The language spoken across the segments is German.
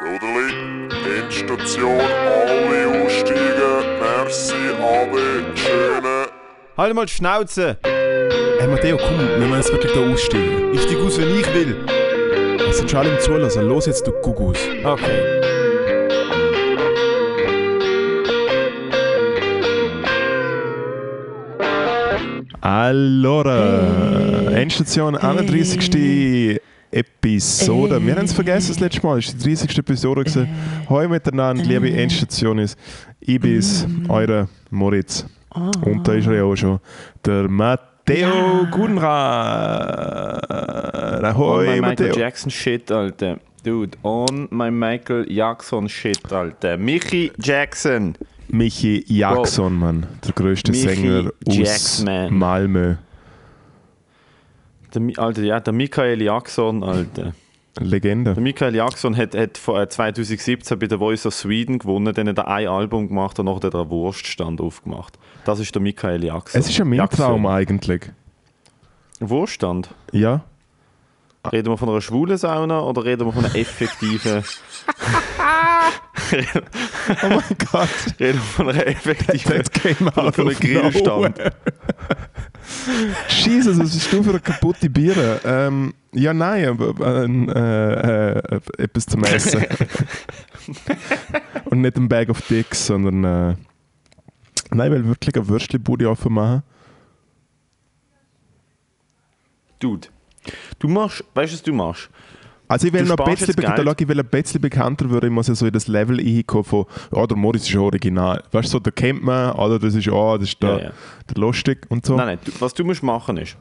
Soderli, Endstation, alle aussteigen. Merci, Ade, schöne. Halt mal die Schnauze! Hey Matteo, komm, wir müssen jetzt wirklich da aussteigen. Ich steig aus, wenn ich will. Es sind schon alle im Zulassen. Los jetzt, du Gugus. Okay. Allora, Endstation 31. Episode. Wir haben es vergessen das letzte Mal. Es war die 30. Episode. gewesen. Hoi miteinander, liebe Endstationis. Ich bin's, euer Moritz. Und da ist er ja auch schon. Der Matteo Gunra. On Ahoi, my Michael Matteo. Jackson Shit, Alter. Dude, on my Michael Jackson Shit, Alter. Michi Jackson. Michi Jackson, Mann. Der größte Michi Sänger aus Jackman. Malmö. Der, Alter, ja, der Michael Jackson, Alter. Legende. Der Michael Jackson hat, hat vor, äh, 2017 bei der Voice of Sweden gewonnen, dann hat er ein Album gemacht und nachher hat er einen Wurststand aufgemacht. Das ist der Michael Jackson. Es ist ja mein Jackson. Traum eigentlich. Wurststand? Ja. Reden wir von einer schwulen Sauna oder reden wir von einer effektiven. Oh mein Gott. reden wir von einer effektiven. Von einem of Grillstand. Jesus, was bist du für eine kaputte Biere? Ähm, ja, nein, äh, äh, äh, etwas zum Essen. Und nicht ein Bag of Dicks, sondern. Äh, nein, weil wirklich eine Würstchenbude offen machen. Dude, du machst, weißt du, was du machst? Also, ich will noch ein bisschen, Geld. ich will ein bisschen bekannter werden. Ich muss ja so in das Level einkommen von, ja, der Moritz ist original. Weißt du, so, der kennt man, oder das ist, ah, das ist der, Ja, ja. der lustig und so. Nein, nein, du, was du musst machen ist,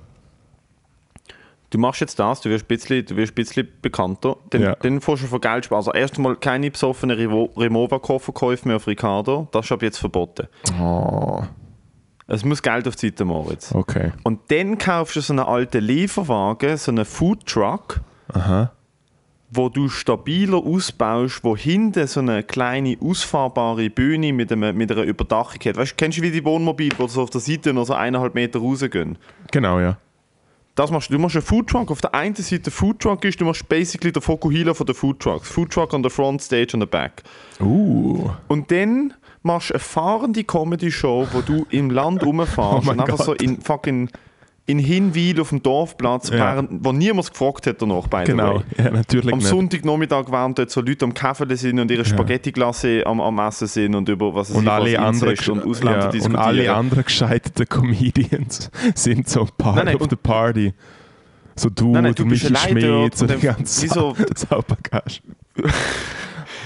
du machst jetzt das, du wirst ein bisschen, du wirst ein bisschen bekannter, dann, Ja. dann fährst du von Geld sparen. Also erstmal keine besoffenen Remova-Kofferkäufe mehr auf Ricardo, das ist ab jetzt verboten. Oh, Es muss Geld auf die Seite, Moritz. okay. Und dann kaufst du so einen alten Lieferwagen, so einen Foodtruck, Aha. Wo du stabiler ausbaust, wo hinten so eine kleine ausfahrbare Bühne mit, einem, mit einer Überdachung hat. Weißt du, kennst du wie die Wohnmobile, die so auf der Seite noch so eineinhalb Meter rausgehen? Genau, ja. Das machst du. Du machst einen Foodtruck. Auf der einen Seite Foodtruck ist, du machst basically den Fokuhila von den Foodtrucks. Foodtruck on the front, stage on the back. Uh. Und dann machst du eine fahrende Comedy-Show, wo du im Land rumfährst Oh und einfach Gott. so in fucking in Hinwil auf dem Dorfplatz, Ja. während, wo niemand gefragt hat danach, by Genau, ja, natürlich Am nicht. Sonntagnachmittag, während dort so Leute am Käfeln sind und ihre Spaghetti-Glasse am, am Essen sind und über was es und alle, Incest und Ausländer ja, und diskutieren. alle anderen gescheiterten Comedians sind so part Nein, nein, of und- the party. So du, Nein, nein, du Michi allein Schmidt, dort so und die ganze wieso- Saubergast.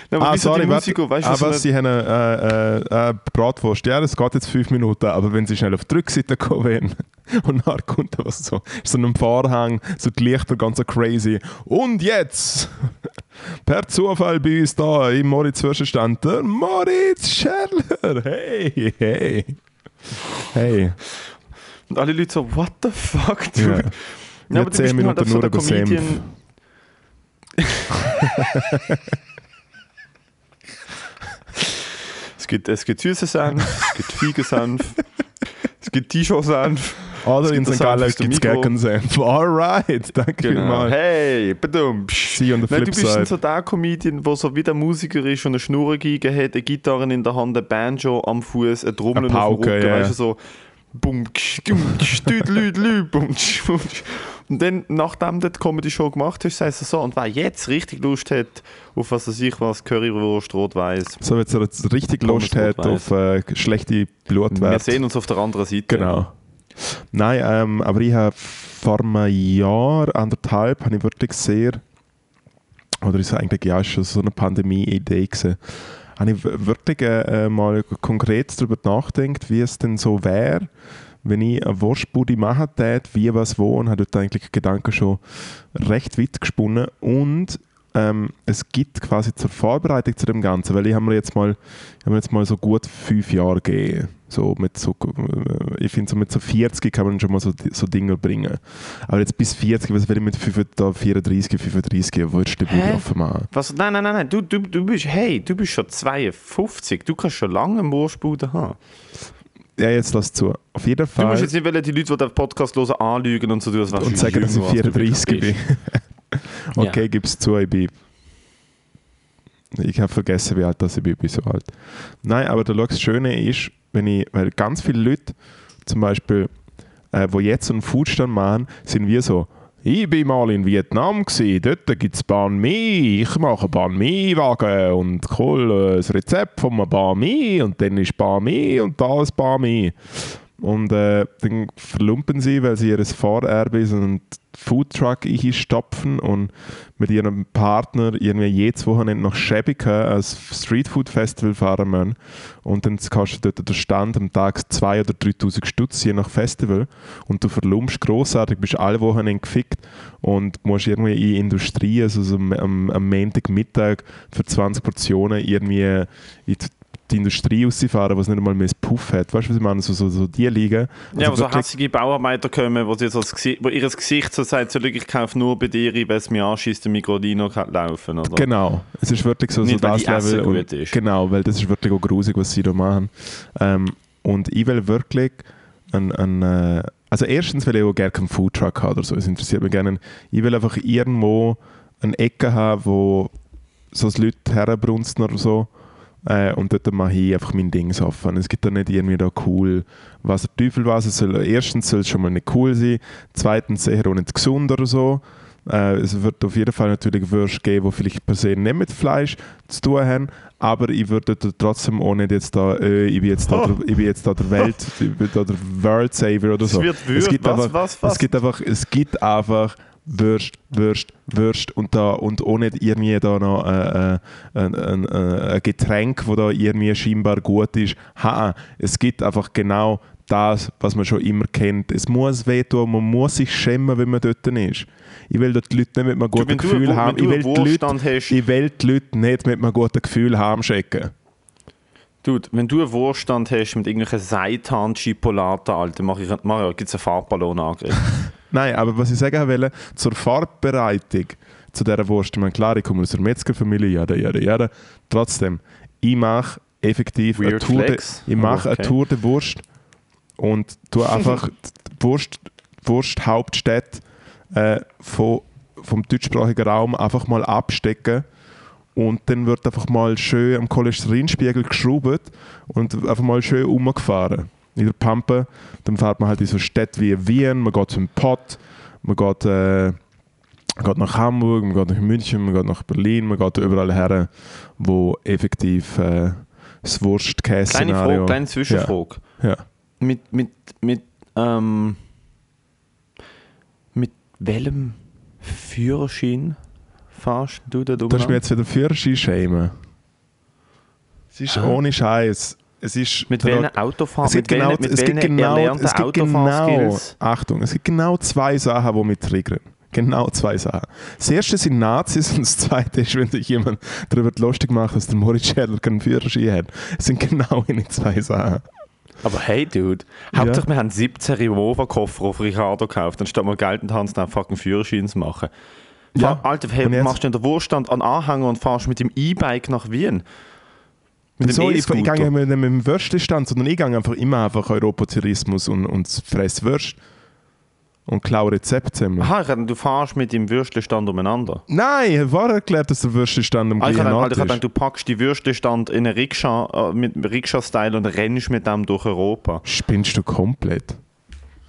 Nein, aber Ah, wieso die sorry, warte. Weißt du, ah, so was, eine- sie haben eine äh, äh, Bratwurst. Ja, das geht jetzt fünf Minuten, aber wenn sie schnell auf die Rückseite kommen und dann kommt da was so, so ein Vorhang, so die Lichter ganz so crazy. Und jetzt, per Zufall bei uns da im Moritz Zwischenstand, der Moritz Scherler. Hey, hey. Hey. Und alle Leute so, what the fuck, Ja. dude? Wir aber du zehn bist Minuten halt nur so über Senf. Comedian. es gibt, es gibt süße Senf, es gibt Feigensenf, es gibt T-Shirt-Senf. Oder in St. das Gallen gibt es. Gaggensenf. Alright, danke Genau. vielmals. Hey, badum. See on the Nein, du bist side. so der Comedian, der so wie der Musiker ist und eine Schnurrengeige hat, eine Gitarre in der Hand, ein Banjo am Fuß, eine Trommel auf dem Rücken, ja. weißt du, so bum, düt, lüt, lü, bum, ksch, bum, ksch. Und dann, nachdem du die Comedy-Show gemacht hast, sagst du so, und wer jetzt richtig Lust hat, auf was weiß ich was, Currywurst, Rot-Weiß, So, wenn ihr jetzt richtig Pommes Lust hat auf äh, schlechte wir Blutwerte. sehen uns auf der anderen Seite. Genau. Nein, ähm, aber ich habe vor einem Jahr, anderthalb, habe ich wirklich sehr, oder ist eigentlich ja schon so eine Pandemie-Idee gewesen, habe ich wirklich äh, mal konkret darüber nachgedacht, wie es denn so wäre, wenn ich eine Wurstbude machen täte, wie, was, wo, und habe dort eigentlich Gedanken schon recht weit gesponnen. Und ähm, es gibt quasi zur Vorbereitung zu dem Ganzen, weil ich habe mir jetzt mal, ich habe mir jetzt mal so gut fünf Jahre gegeben. So mit so, äh, ich finde, so mit so 40 kann man schon mal so, so Dinge bringen. Aber jetzt bis 40, was will ich mit 5, da 34, 35, würdest du die Bude offen machen? Was? Nein, nein, nein, nein. Du, du, du bist, hey, du bist schon 52. Du kannst schon lange eine Wurstbude haben. Ja, jetzt lass zu. Auf jeden Du Fall. musst jetzt nicht wollen, die Leute, die den Podcast hören, anlügen und so tun, wärst und du sagen, dass ich jünger, als du 34 bin. okay, gib's zu, ich bin Ich habe vergessen, wie alt das ich bin, ich bin so alt. Nein, aber das Schöne ist, wenn ich, weil ganz viele Leute, zum Beispiel, äh, wo jetzt einen Foodstand machen, sind wir so, ich bin mal in Vietnam gewesen, dort gibt es Banh Mi, ich mache Banh Mi-Wagen und hole das Rezept von einem Banh Mi und dann ist Banh Mi und da ist Banh Mi. Und äh, dann verlumpen sie, weil sie ihr Fahrerbe so einen Foodtruck einstopfen und mit ihrem Partner irgendwie jedes Wochenende nach Schäbigen als Streetfood Festival fahren müssen. Und dann kostet dort der Stand am Tag 2.000 oder 3.000 Stutz je nach Festival. Und du verlumpst grossartig, bist alle Wochenende gefickt und musst irgendwie in Industrie, also so am, am, am Montagmittag für 20 Portionen irgendwie in die die Industrie rausfahren, was nicht einmal mehr Puff hat. Weißt du, was ich meine? So, so, so die liegen. Also ja, wo so hässliche Bauarbeiter kommen, wo, sie so das Gesicht, wo ihr Gesicht so sagt, so, ich kaufe nur bei dir, weil es mir anschießt, der Migrodino kann laufen. Oder? Genau. Es ist wirklich so, nicht, so das Level. Und, ist. Genau, weil das ist wirklich auch grusig, was sie da machen. Ähm, und ich will wirklich ein, ein äh, also erstens will ich auch gerne keinen Foodtruck haben oder so, es interessiert mich gerne. Ich will einfach irgendwo eine Ecke haben, wo so Leute herbrunsten oder so äh, und dort mache ich einfach mein Ding offen. Es gibt da nicht irgendwie da cool, was der Teufel was. Es soll, erstens soll es schon mal nicht cool sein, zweitens sicher auch nicht gesund oder so. Äh, es wird auf jeden Fall natürlich Würste geben, die vielleicht per se nicht mit Fleisch zu tun haben, aber ich würde trotzdem auch nicht jetzt da, äh, ich bin jetzt da, oh. der, ich bin jetzt da der Welt, ich bin da der World Saver oder so. Es, wird Würst, es gibt was, einfach, was, was? Es gibt einfach, es gibt einfach Würst, Würst, Würst und, da, und nicht irgendwie da noch äh, äh, ein, ein, ein, Getränk, das da irgendwie scheinbar gut ist. Ha, es gibt einfach genau das, was man schon immer kennt. Es muss wehtun, man muss sich schämen, wenn man dort ist. Ich will dort die Leute nicht mit einem guten du, Gefühl du, haben. Ich will, die Leute, hast, ich will die Leute nicht mit einem guten Gefühl haben schicken. Dude, wenn du einen Wohlstand hast mit irgendwelchen Seitan-Chipolaten, Alter, mach ich, mach, gibt es einen Farbballonangriff. Nein, aber was ich sagen wollte, zur Farbbereitung zu dieser Wurst, ich meine, klar, ich komme aus einer Metzgerfamilie, ja, ja, ja, trotzdem, ich mache effektiv Weird eine Tour, de, ich mache oh, okay. eine Tour de Wurst und tue einfach die Wurst, Wurst äh, von, vom deutschsprachigen Raum einfach mal abstecken und dann wird einfach mal schön am Cholesterinspiegel geschraubt und einfach mal schön umgefahren in der Pampe. Dann fährt man halt in so Städte wie Wien, man geht zum Pott, man geht, äh, geht nach Hamburg, man geht nach München, man geht nach Berlin, man geht überall her, wo effektiv äh, das Wurst-Käse-Szenario... Kleine Frage, kleine Zwischenfrage. Ja. ja. Mit, mit, mit, ähm, mit welchem Führerschein fährst du da drüber? Du hast mir jetzt wieder Führerschein schämen. Es ist ah. ohne Scheiß es ist mit welchen Autofahren? Es gibt genau, welchen, es gibt genau, es gibt genau, Achtung, es gibt genau zwei Sachen, die mich triggern. Genau zwei Sachen. Das erste sind Nazis und das zweite ist, wenn sich jemand darüber lustig macht, dass der Moritz Schädler keinen Führerschein hat. Es sind genau die zwei Sachen. Aber hey, Dude, Hauptsache ja. wir haben 17 Revolver-Koffer auf Ricardo gekauft, anstatt mal Geld in die Hand zu nehmen, fucking Führerschein zu machen. Ja. Alter, hey, machst du der Wohlstand an Anhänger und fahrst mit dem E-Bike nach Wien? Mit so, ich, ich gehe nicht mit dem Würstchenstand, sondern ich gehe einfach immer einfach Europatourismus und, und fress Würst und klaue Rezepte. Aha, ich du fahrst mit dem Würstchenstand umeinander. Nein, ich habe erklärt, dass der Würstchenstand am ah, gleichen Ort ist. Ich dachte, du packst die Würstchenstand in einen Rikscha, äh, mit Rikscha-Style und rennst mit dem durch Europa. Spinnst du komplett?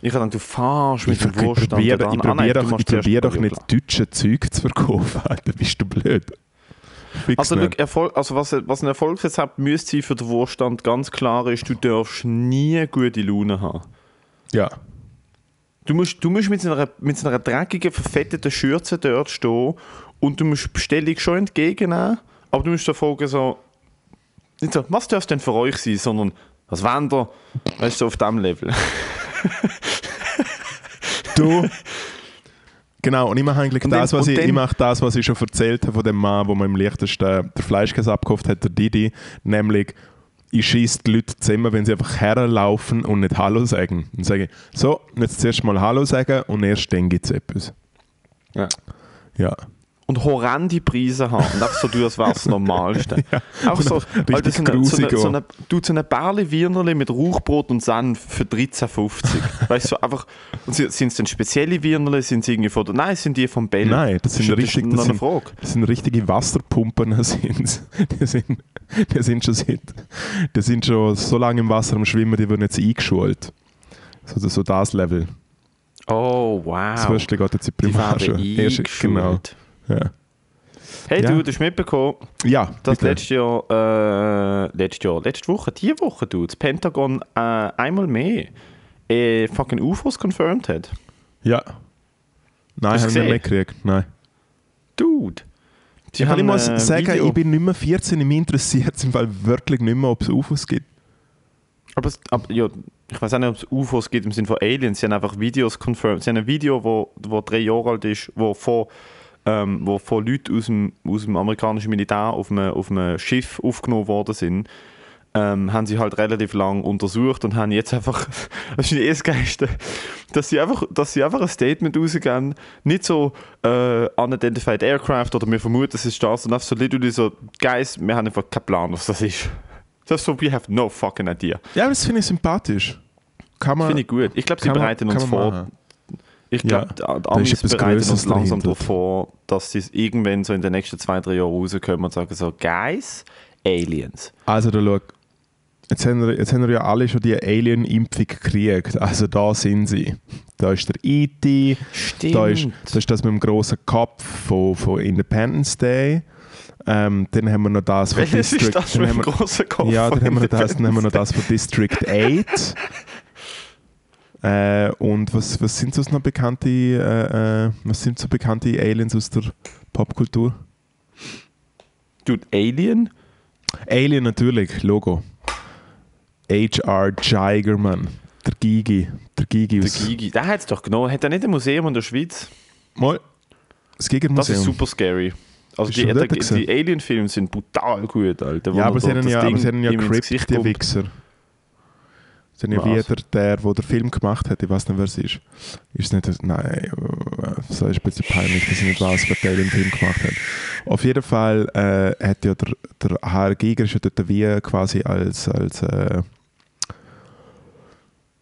Ich habe du fahrst mit dem Wurststand. Ich probiere, ich probiere doch, probier doch nicht deutsche Zeug zu verkaufen, Alter, bist du blöd. Also, look, Erfolg, also was, was ein Erfolgsrezept müsste sein für den Wohlstand, ganz klar ist, du darfst nie gute Laune haben. Ja. Du musst, du musst mit, so einer, mit so einer dreckigen, verfetteten Schürze dort stehen und du musst Bestellung schon entgegennehmen, aber du musst dir fragen, so, nicht so, was darf denn für euch sein, sondern was wollt ihr? Weißt du, auf diesem Level. du, Genau, und ich mache eigentlich und das, was ich, ich mache das, was ich schon erzählt habe von dem Mann, wo man im leichtesten der Fleischkäse abgekauft hat, der Didi, nämlich ich schieße die Leute zusammen, wenn sie einfach herlaufen und nicht Hallo sagen. Dann sage ich, so, jetzt zuerst mal Hallo sagen und erst dann gibt es etwas. Ja. Ja. Und horrende Preise haben. Und einfach so tun, als wäre das Normalste. Auch so, Alter, so eine, so eine, so eine, du, so eine Bärli Wienerli mit Rauchbrot und Senf für 13,50. weißt du, so einfach, sind es denn spezielle Wienerli, sind sie irgendwie von nein, sind die vom Bell. Nein, das sind ist, richtig- das das sind-. Das sind richtige Wasserpumpen, das sind, die, sind, die sind schon seit, die sind schon so lange im Wasser am Schwimmen, die werden jetzt eingeschult. So, so das Level. Oh, wow. Das Würstchen geht jetzt in die Erst- Genau. Ja, Hey Ja. du, du hast mitbekommen, ja dass letztes Jahr, äh, letztes Jahr, letzte Woche, diese Woche, du, das Pentagon äh, einmal mehr äh, fucking UFOs confirmed hat. Ja. Nein, Hast habe du ich nicht mitgekriegt. Nein. Dude. Sie Ich, kann muss äh, sagen, Video- ich bin nicht mehr 14, mich interessiert es im Fall wirklich nicht mehr, ob es UFOs gibt. Aber, es, aber ja, ich weiß auch nicht, ob es UFOs gibt im Sinne von Aliens. Sie haben einfach Videos confirmed. Sie haben ein Video, wo, wo drei Jahre alt ist, wo von, ähm, wo von Leuten aus dem, aus dem amerikanischen Militär auf einem, auf einem Schiff aufgenommen worden sind. Ähm, haben sie halt relativ lang untersucht und haben jetzt einfach, das ist eh das Geilste, dass sie einfach, dass sie einfach ein Statement rausgeben, nicht so äh, unidentified aircraft oder wir vermuten, es ist das, sondern einfach so literally so, Guys, wir haben einfach keinen Plan, was das ist. Das ist so, we have no fucking idea. Ja, das finde ich sympathisch. Kann man, Finde ich gut. Ich glaube, sie man- bereiten kann uns man vor. machen. Ich Ja, glaube, die da ist Amis bereiten uns langsam dahinter. darauf vor, dass sie irgendwann so in den nächsten zwei, drei Jahren rauskommen und sagen so, Guys, Aliens. Also da schau, jetzt haben, wir, jetzt haben wir ja alle schon die Alien-Impfung gekriegt. Also da sind sie. Da ist der E.T., Stimmt. da ist, das ist das mit dem grossen Kopf von, von Independence Day. Ähm, dann haben wir noch das von Welches District... ist das mit dem grossen Kopf? Ja, dann haben, wir noch das, dann haben wir noch das von District 8. äh, und was, was sind sonst noch bekannte, äh, äh, was sind so bekannte Aliens aus der Popkultur? Dude, Alien? Alien natürlich, Logo. H.R. Giger, Mann. Der Gigi. Der Gigi Der. Gigi. Der hat es doch genommen. Hat er nicht ein Museum in der Schweiz? Mal. Das Giger Das ist super scary. Also die, die, die Alien-Filme sind brutal gut, Alter. Ja, er aber sie haben ja, aber Ding sie haben ja ins Crypt, die kommt. Wichser. Sie haben ja wieder der, der den Film gemacht hat, ich weiß nicht, wer es ist. Ist es nicht, nein, äh, so ist ein bisschen peinlich, dass ich nicht weiß, wer der den Film gemacht hat. Auf jeden Fall äh, hat ja der, der HR Giger ist ja dort wie quasi als, als äh,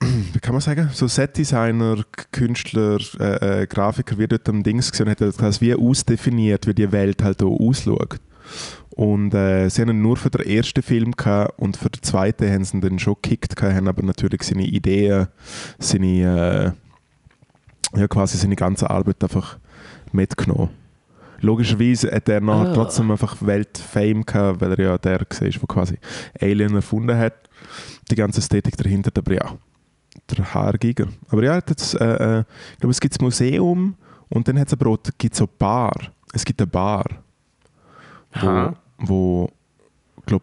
wie kann man sagen, so Setdesigner, Künstler, äh, äh, Grafiker, wie dort am Dings gesehen hat, das wie ausdefiniert, wie die Welt halt auch ausschaut. Und äh, sie haben ihn nur für den ersten Film gehabt und für den zweiten haben sie ihn dann schon gekickt, gehabt, haben aber natürlich seine Ideen, seine, äh, ja, quasi seine ganze Arbeit einfach mitgenommen. Logischerweise hat er nachher Ah. trotzdem einfach Weltfame gehabt, weil er ja der war, der quasi Alien erfunden hat. Die ganze Ästhetik dahinter, aber ja, der HR Giger. Aber ja, das, äh, äh, ich glaube, es gibt das Museum und dann hat es aber auch gibt's auch Bar. Es gibt eine Bar wo. Wo glaub,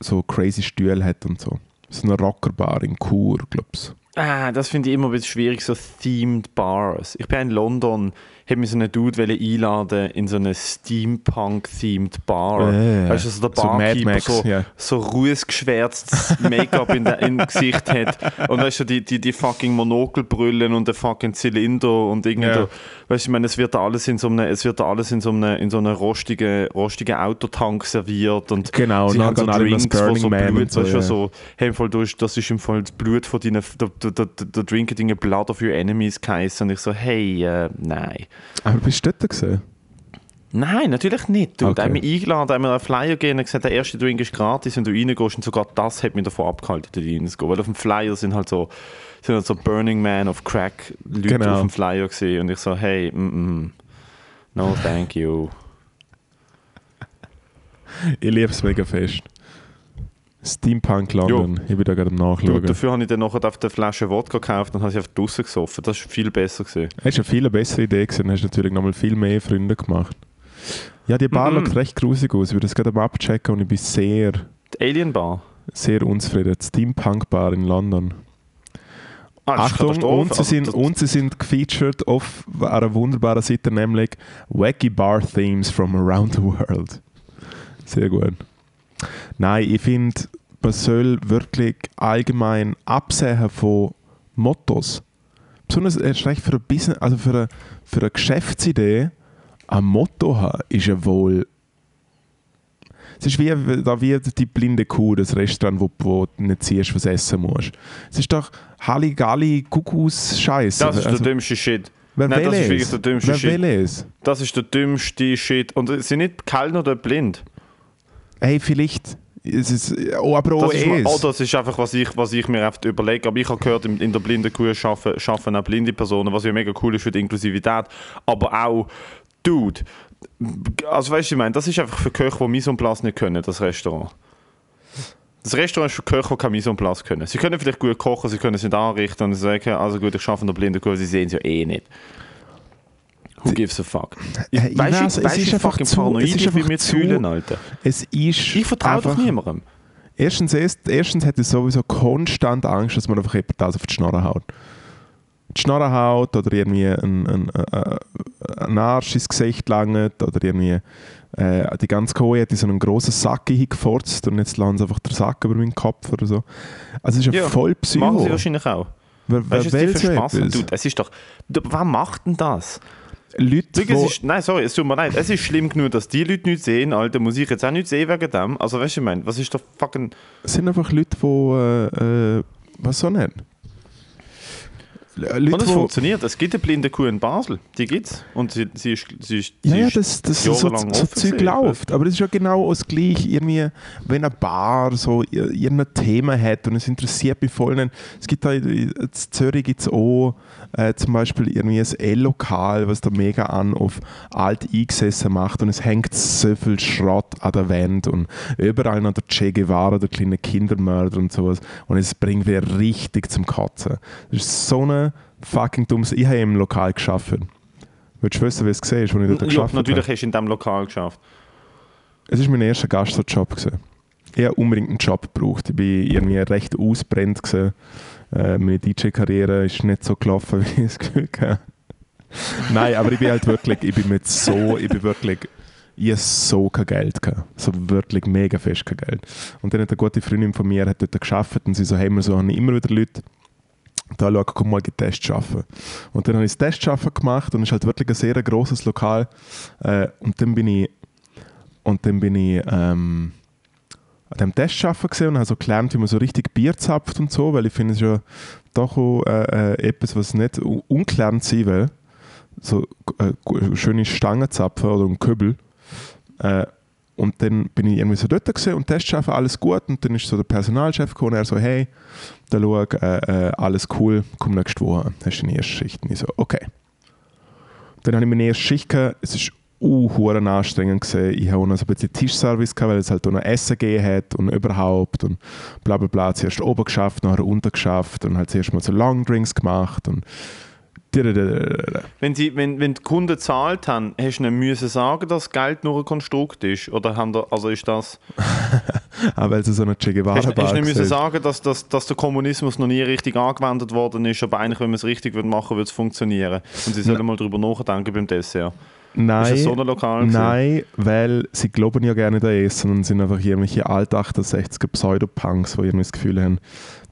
so crazy Stühle hat und so. So eine Rockerbar in Chur, glaub's. Ah, das finde ich immer ein bisschen schwierig, so themed Bars. Ich bin in London, habe mir so einen Dude einladen in so eine Steampunk-themed Bar. Äh, weißt du, so der so Barkeeper Max, so, ja. so rußgeschwärztes Make-up in der- im Gesicht hat und weißt du, die, die, die fucking Monokelbrüllen und der fucking Zylinder und irgendwie, da, weißt du, ich meine, es wird alles in so einem, es wird da alles in so einem, in so einem rostigen, rostigen Autotank serviert und Genau, sie und haben so Drinks, wo so Man Blut, so, weißt du, ja. so, hey, im Fall, du hast, das ist im Fall das Blut von deinen, der, der, der, der Drink hat irgendwie Blood of Your Enemies geheißen und ich so, hey, äh, nein. Aber bist du dort gesehen? Nein, natürlich nicht. Du, Okay. Da haben mich eingeladen, haben mir einen Flyer gegeben und gesagt, der erste Drink ist gratis, wenn du reingehst. Und sogar das hat mich davon abgehalten, dort reinzugehen. Weil auf dem Flyer sind halt so, sind halt so Burning Man of Crack Leute Genau. auf dem Flyer gesehen. Und ich so, hey, mm, mm, no thank you. Ich liebe es mega fest. Steampunk London. Ich bin da gerade am Du, Nachschauen. dafür habe ich dann noch auf der Flasche Wodka gekauft und habe sie einfach draussen gesoffen. Das ist viel besser gewesen. Hast eine viel bessere Idee gesehen, hast natürlich nochmal viel mehr Freunde gemacht. Ja, die Bar Mhm. sieht recht grusig aus. Ich würde das gerade mal abchecken und ich bin sehr, Die Alien Bar. sehr unzufrieden. Die Steampunk Bar in London. Ah, das ist Achtung, und sie, Also, sind, das- und sie sind gefeatured auf einer wunderbaren Seite, nämlich Wacky Bar Themes from Around the World. Sehr gut. Nein, ich finde, man soll wirklich allgemein absehen von Mottos. Besonders erst recht für ein Business, also für eine, für eine Geschäftsidee ein Motto haben, ist ja wohl. Es ist wie, da wie die blinde Kuh, das Restaurant, wo, wo du nicht siehst, was essen musst. Es ist doch Halligalli, Kuckucks, Scheiß. Das ist der dümmste Shit. Wer Nein, will das ist es? wirklich der dümmste Wer Shit. will es? Das ist der dümmste Shit. Und sie sind nicht kalt oder blind. Hey, vielleicht. Es ist, oh, aber Das ist, oh, das ist einfach, was ich, was ich mir oft überlege. Aber ich habe gehört, in, in der blinden Kuh schaffen, schaffen auch blinde Personen, was ja mega cool ist für die Inklusivität. Aber auch, Dude, also weißt du, ich meine, das ist einfach für Köche, die Mise en place nicht können, das Restaurant. Das Restaurant ist für Köche, die keine Mise en place können. Sie können vielleicht gut kochen, sie können es nicht anrichten und sagen, also gut, ich arbeite in der blinden Kuh, sie sehen es ja eh nicht. Who gives a fuck? Ich, Äh, ich weißt du, weiß, es weißt ist einfach zu- es ist einfach zu- fühlen, Alter. es ist Ich vertraue doch niemandem. Erstens, erst, erstens hätte ich sowieso konstant Angst, dass man einfach das auf die Schnorre haut. Die Schnorre haut oder irgendwie ein, ein, ein, ein Arsch ins Gesicht langt oder irgendwie äh, die ganze Kohle hat in so einen grossen Sack hingefurzt und jetzt sie einfach den Sack über meinen Kopf oder so. Also es ist ja, Ja, voll Machen Psycho. sie wahrscheinlich auch. Wer, wer Weißt will so etwas? Dude, es ist doch. Wer macht denn das? Leute, Schau, ist, nein, sorry, es tut mir leid. Es ist schlimm genug, dass die Leute nichts sehen, Alter. Muss ich jetzt auch nichts sehen wegen dem? Also, weißt du, ich meine, was ist doch fucking. es sind einfach Leute, die, äh, äh, was so nennen? Leute, Und es funktioniert. Es gibt eine blinde Kuh in Basel. Die gibt's. Und sie, sie ist. Sie ist Ja, sie ja, ist das, das so, so Zeug läuft. Aber es ist ja genau das Gleiche, irgendwie, wenn eine Bar so ir- irgendein Thema hat und es interessiert mich voll. Es gibt da in in Zürich gibt's auch äh, zum Beispiel irgendwie ein L-Lokal, was da mega an auf alt eingesessen macht und es hängt so viel Schrott an der Wand und überall noch der Che Guevara, der kleine Kindermörder und sowas und es bringt wieder richtig zum Kotzen. Das ist so eine fucking dummes... Ich habe im Lokal geschafft. Willst du wissen, wie es gesehen ist, als ich dort Ja, geschafft habe? natürlich hast du in diesem Lokal geschafft. Es war mein erster gewesen. Ich habe unbedingt einen Job gebraucht. Ich war irgendwie recht ausbrennt. Äh, meine DJ-Karriere ist nicht so gelaufen, wie ich das Gefühl hatte. Nein, aber ich bin halt wirklich, ich bin mit so, ich bin wirklich, ich habe so kein Geld gehabt. So wirklich mega fest kein Geld. Und dann hat eine gute Freundin von mir hat dort gearbeitet und sie so, hey, wir so, haben immer wieder Leute, da schau, komm mal Tests arbeiten. Und dann habe ich das Testschaffen gemacht und es ist halt wirklich ein sehr grosses Lokal. Äh, und dann bin ich und dann bin ich ähm, an dem Testschaffen gesehen und habe so gelernt, wie man so richtig Bier zapft und so, weil ich finde es ja doch auch, äh, äh, etwas, was nicht ungelernt sein will. So äh, gu- schöne Stangen zapfen oder einen Kübel. Äh, und dann bin ich irgendwie so dort gesehen und Testschaffen, alles gut. Und dann ist so der Personalchef gekommen und er so, hey, da schau, äh, äh, alles cool, komm nächste Woche, hast du deine erste Schicht. Und ich so, okay. Dann habe ich meine erste Schicht gehabt. Es ist uh, anstrengend gewesen. Ich habe auch noch so ein bisschen Tischservice gehabt, weil es halt auch noch Essen gegeben hat und überhaupt und bla bla bla. Zuerst oben geschafft, nachher unten geschafft und halt zuerst mal so Longdrinks gemacht und Wenn, sie, wenn, wenn die Kunden gezahlt haben, hast du ihnen müssen sagen, dass Geld nur ein Konstrukt ist? Oder haben da, also ist das. auch weil es so eine Che Hast, Guevara hast du Bar nicht müssen sagen, dass, dass, dass der Kommunismus noch nie richtig angewendet worden ist, aber eigentlich, wenn man es richtig würde machen würde, es funktionieren. Und sie sollen mal darüber nachdenken beim Dessert. Nein, Ist so? Nein, weil sie glauben ja gerne an Essen und sind einfach irgendwelche alt 68er Pseudopunks, die irgendwie das Gefühl haben,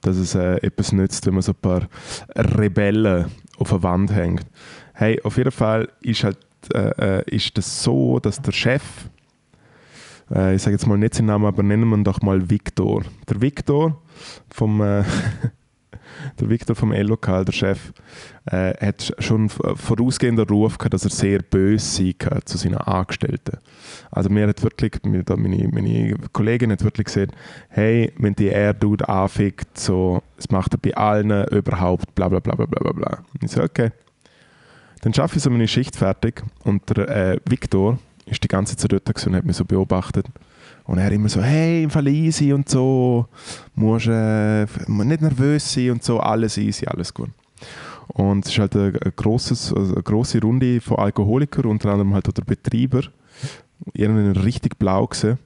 dass es äh, etwas nützt, wenn man so ein paar Rebellen auf der Wand hängt. Hey, auf jeden Fall ist halt äh, äh, ist das so, dass der Chef, äh, ich sage jetzt mal nicht seinen Namen, aber nennen wir ihn doch mal Viktor. Der Viktor vom äh, der Viktor vom L-Lokal, der Chef, äh, hat schon v- vorausgehenden Ruf gehabt, dass er sehr böse sein kann zu seinen Angestellten. Also mir hat wirklich, meine, meine Kollegin hat wirklich gesagt, hey, wenn die er dude anfickt, so, das macht er bei allen überhaupt, bla bla bla bla bla bla, ich so, okay. Dann schaffe ich so meine Schicht fertig und der äh, Viktor ist die ganze Zeit dort und hat mich so beobachtet. Und er immer so, hey, im Fall easy und so, musst äh, nicht nervös sein und so, alles easy, alles gut. Und es ist halt ein, ein grosses, also eine grosse Runde von Alkoholikern, unter anderem halt auch der Betreiber, irgendwann richtig blau gesehen.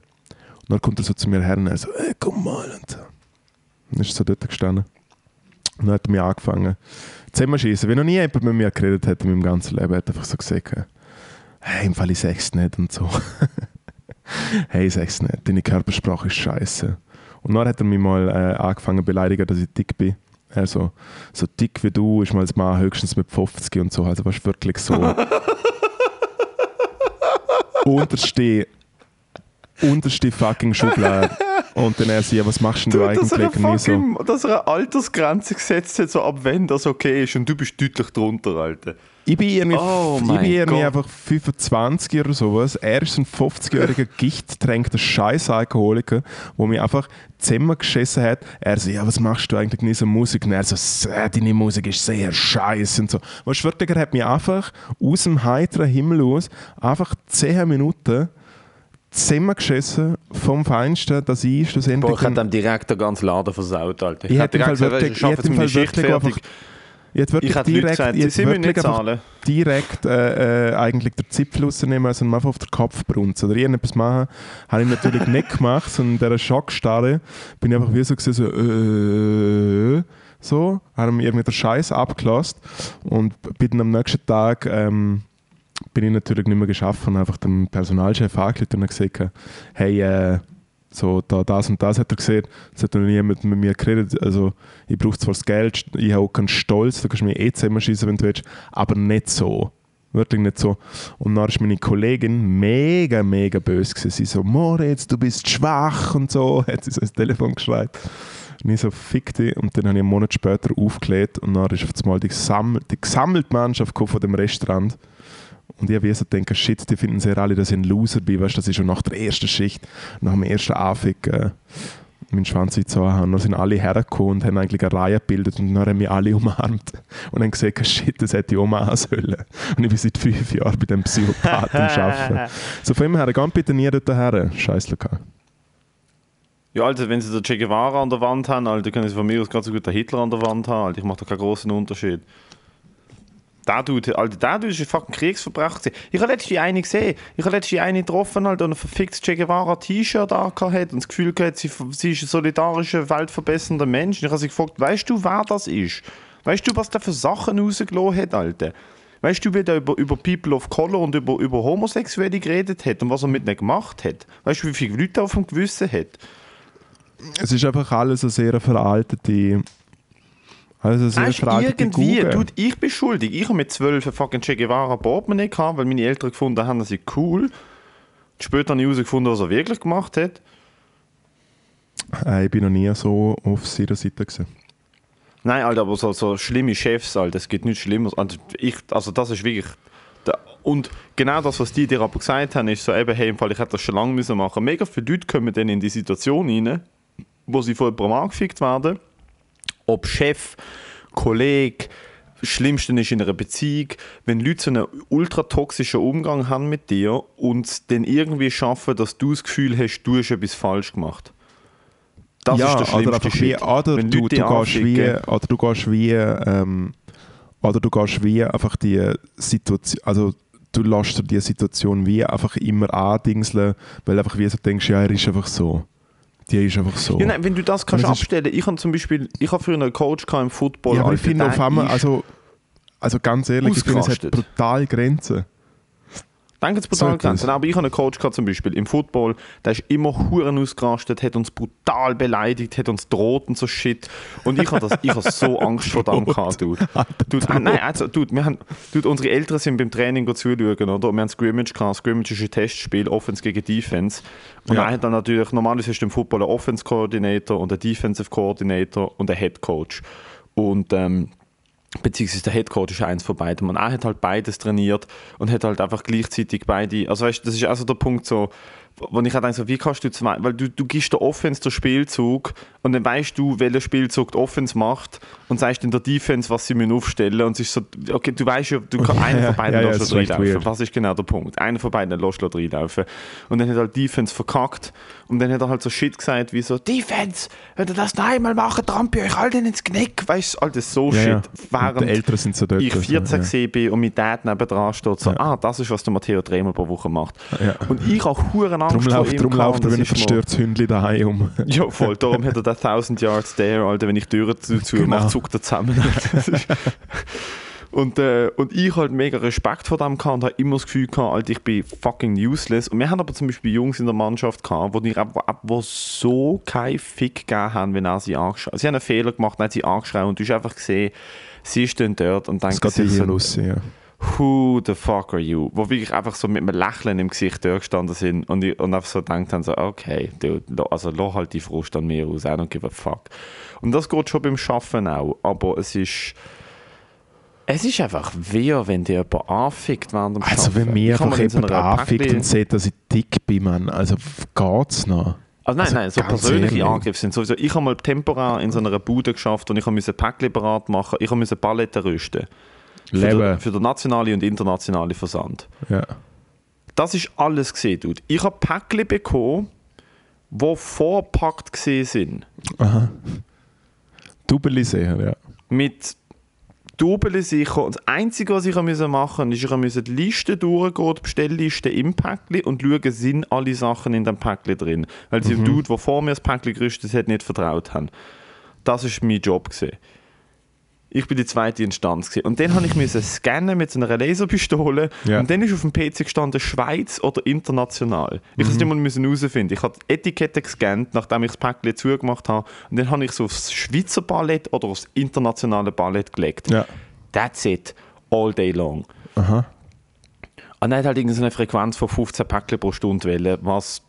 Und dann kommt er so zu mir her und er so, hey, komm mal und. Und ist so dort gestanden. Und dann hat er mich angefangen zusammenschießen. Wenn noch nie jemand mit mir geredet hat in meinem ganzen Leben, hat er einfach so gesagt, hey, im Fall ich sag's nicht und so. hey, sag's nicht, deine Körpersprache ist scheiße. Und dann hat er mich mal äh, angefangen zu beleidigen, dass ich dick bin. Also, so dick wie du ist man als Mann höchstens mit 50 und so. Also, was wirklich so. unterste, unterste fucking Schublade. Und dann er sie, was machst denn du, Du, dass, er eigentlich? eine Und ich so, fucking, dass er eine Altersgrenze gesetzt hat, so ab wenn das okay ist und du bist deutlich drunter, Alter. Ich bin irgendwie, Oh ich bin irgendwie einfach 25 oder sowas. Er ist ein 50-jähriger gichttränkter Scheiß-Alkoholiker, der mich einfach zusammengeschissen hat. Er so, ja, was machst du eigentlich in so Musik? Und er so, «Äh, deine Musik ist sehr scheiße und so. Du, Wörtiger hat mich einfach aus dem heiteren Himmel aus einfach 10 Minuten zusammengeschissen vom Feinsten, dass ich schlussendlich... Boah, ich hätte dann- dem direkt den ganzen Laden versaut, Alter. ich hätte direkt gesagt, ich Sie meine Schicht fertig. hätte wirklich Ich hätte direkt, gesagt, hätte sie wirklich zahlen. direkt äh, äh, eigentlich den Zipfel rausnehmen, also einfach auf den Kopf brunzen oder irgendetwas machen. Habe ich natürlich nicht gemacht, sondern in dieser Schockstarre bin ich einfach wie so gesehen, so äh, so, habe mir irgendwie den Scheiß abgelassen und bin am nächsten Tag ähm, bin ich natürlich nicht mehr geschafft und einfach dem Personalchef angerufen und gesagt, hey, äh, so da, das und das hat er gesehen, es hat noch niemand mit mir geredet, also ich brauche zwar das Geld, ich habe auch keinen Stolz, du kannst mich eh zusammenschießen, wenn du willst, aber nicht so. Wirklich nicht so. Und dann ist meine Kollegin mega, mega böse gewesen. Sie so, Moritz, du bist schwach und so, hat sie so ins Telefon geschreit. Und ich so, fick dich. Und dann habe ich einen Monat später aufgelegt und dann ist auf einmal die, die gesammelte Mannschaft gekommen von dem Restaurant. Und ich habe so gedacht, shit, die finden sehr alle, dass ich ein Loser bin, weißt du, das ist schon nach der ersten Schicht, nach dem ersten Anfick äh, meinen Schwanz eingezogen habe. Dann sind alle hergekommen und haben eigentlich eine Reihe gebildet und dann haben mich alle umarmt und haben gesagt, shit, das hätte ich auch machen sollen. Und ich bin seit fünf Jahren bei dem Psychopathen am Arbeiten. So von ihm her, ganz bitte nie dort her. Scheiß Lokal. Ja, Alter, wenn sie den Che Guevara an der Wand haben, Alter, können sie von mir aus ganz so gut den Hitler an der Wand haben, Alter. Ich mache da keinen großen Unterschied. Der Dude, Alter, der Dude ist ein fucking Kriegsverbrecher. gewesen. Ich habe letztens eine gesehen. Ich habe letztens eine getroffen, Alter, und ein verficktes Che Guevara T-Shirt angehabt und das Gefühl gehabt, sie, sie ist ein solidarischer, weltverbessernder Mensch. Und ich habe sie gefragt, weißt du, wer das ist? Weißt du, was der für Sachen rausgelassen hat, Alter? Weißt du, wie der über, über People of Color und über, über Homosexuelle geredet hat und was er mit ihnen gemacht hat? Weißt du, wie viele Leute er auf dem Gewissen hat? Es ist einfach alles eine sehr veraltete. Eine sehr Weißt du, veraltete irgendwie, dude, ich bin schuldig. Ich habe mit 12 ein fucking Che Guevara Portemonnaie gehabt, weil meine Eltern gefunden haben, dass ich cool. Später habe ich herausgefunden, was er wirklich gemacht hat. Äh, ich bin noch nie so auf seiner Seite gewesen. Nein, Alter, aber so, so schlimme Chefs, Alter, es gibt nichts Schlimmeres. Also, ich, also das ist wirklich... Da, und genau das, was die dir aber gesagt haben, ist so eben, hey, im Fall, ich hätte das schon lange müssen machen. Mega viele Leute kommen dann in die Situation rein, wo sie von jemandem angefickt werden. Ob Chef, Kollege, das Schlimmste ist in einer Beziehung, wenn Leute so einen ultratoxischen Umgang haben mit dir und dann irgendwie schaffen, dass du das Gefühl hast, du hast etwas falsch gemacht. Das ja, ist der oder schlimmste einfach Shit. wie, oder Wenn du, Leute du dich gehst wie, oder du gehst wie, ähm, oder du gehst wie einfach die Situation, also du lässt dir die Situation wie einfach immer andingseln, weil einfach wie so denkst, ja, er ist einfach so. Die ist einfach so. Ja, nein, wenn du das kannst abstellen, ich habe zum Beispiel, ich habe früher einen Coach im Football. ja, aber ich finde auf einmal, also, also ganz ehrlich, ich finde, es hat brutal Grenzen. Denke jetzt So brutal etwas. Grenzen. Aber ich habe einen Coach gehabt, zum Beispiel im Football, der ist immer Huren ausgerastet, hat uns brutal beleidigt, hat uns droht und so Shit. Und ich habe habe so Angst vor dem gehabt, dude. dude ah, nein, also, dude, wir haben, dude, unsere Eltern sind beim Training zuschauen, oder? Und wir haben Scrimmage gehabt. Scrimmage ist ein Testspiel, Offense gegen Defense. Und Ja. er hat dann natürlich, normalerweise du im Football einen Offense Coordinator und einen Defensive Coordinator und einen Head Coach. Und, ähm, beziehungsweise der Head Coach ist eins von beiden. Er hat halt beides trainiert und hat halt einfach gleichzeitig beide. Also weißt, das ist also der Punkt so, wo ich halt denke, so, wie kannst du zwei, weil du, du gibst der Offense den Spielzug und dann weißt du, welcher Spielzug die Offense macht und sagst in der Defense, was sie müssen aufstellen und es ist so, okay, du weißt ja, du kannst einen von beiden ja, ja, du ist reinlaufen. genau der Punkt. Einer von beiden lässt reinlaufen. Und dann hat halt Defense verkackt und dann hat er halt so Shit gesagt wie so, Defense, wenn ihr das noch einmal macht, trampe ich euch alle ins Knick. Weißt du, Alter, so Ja, ja. Shit. Und die Während Eltern sind so dort. ich 14 ja. gesehen bin und mein Dad nebendran steht, so, Ja. ah, das ist, was der Matteo dreimal pro Woche macht. Ja. Und ich habe Huren Angst Darum vor läuft, ihm darum läuft er wie ein das verstörtes Hündchen daheim um. ja, voll. Darum hat er den 1000 Yards there, Alter. Wenn ich Türen zu, zu Genau. mache, zuckt er zusammen. Das ist- und, äh, und ich halt mega Respekt vor dem gehabt und habe immer das Gefühl gehabt, Alter, ich bin fucking useless. Und wir haben aber zum Beispiel Jungs in der Mannschaft gehabt, die, wo, wo so keinen Fick gegeben haben, wenn er sie angeschrien Sie haben einen Fehler gemacht, dann hat sie angeschrien und du hast einfach gesehen, sie ist dann dort und geht sie sind- raus, ja. who the fuck are you? Wo wirklich einfach so mit einem Lächeln im Gesicht da gestanden sind und, ich, und einfach so gedacht haben, so, okay, dude, also lass halt die Frust an mir aus, I don't give a fuck. Und das geht schon beim Schaffen auch, aber es ist es ist einfach wehr, wenn dir jemand anfickt während dem Also Schaffen. wenn mir einfach so jemand einer anfickt und sieht, dass ich dick bin, Mann, also geht's noch? Also nein, Also nein, so persönliche ehrlich. Angriffe sind sowieso. Ich habe mal temporär in so einer Bude geschafft und ich musste Päckchen bereit machen. Ich musste Paletten rüsten. Für Leben. den, für den nationalen und internationalen Versand. Ja. Das ist alles gesehen, Dude. Ich habe Päckchen bekommen, die vorpackt gesehen sind. Aha. Dubeli sehen, ja. Mit Double sicher. Und das Einzige, was ich machen musste, ist, ich musste die Liste durchgehen, die Bestellliste im Päckchen und schauen, sind alle Sachen in dem Päckchen drin. Weil sie dem Dude, der vor mir das Päckchen gerüstet hat, nicht vertraut haben. Das war mein Job. Gewesen. Ich bin die zweite Instanz. Gewesen. Und dann habe ich müssen scannen mit so einer Laserpistole. Ja. Und dann ist auf dem PC gestanden, Schweiz oder international. Ich musste immer müssen herausfinden. Ich habe die Etikette gescannt, nachdem ich das Päckchen zugemacht habe. Und dann habe ich so aufs Schweizer Ballett oder aufs internationale Ballett gelegt. Ja. That's it. All day long. Aha. Und er hat halt irgendeine Frequenz von 15 Päckchen pro Stunde wählen, was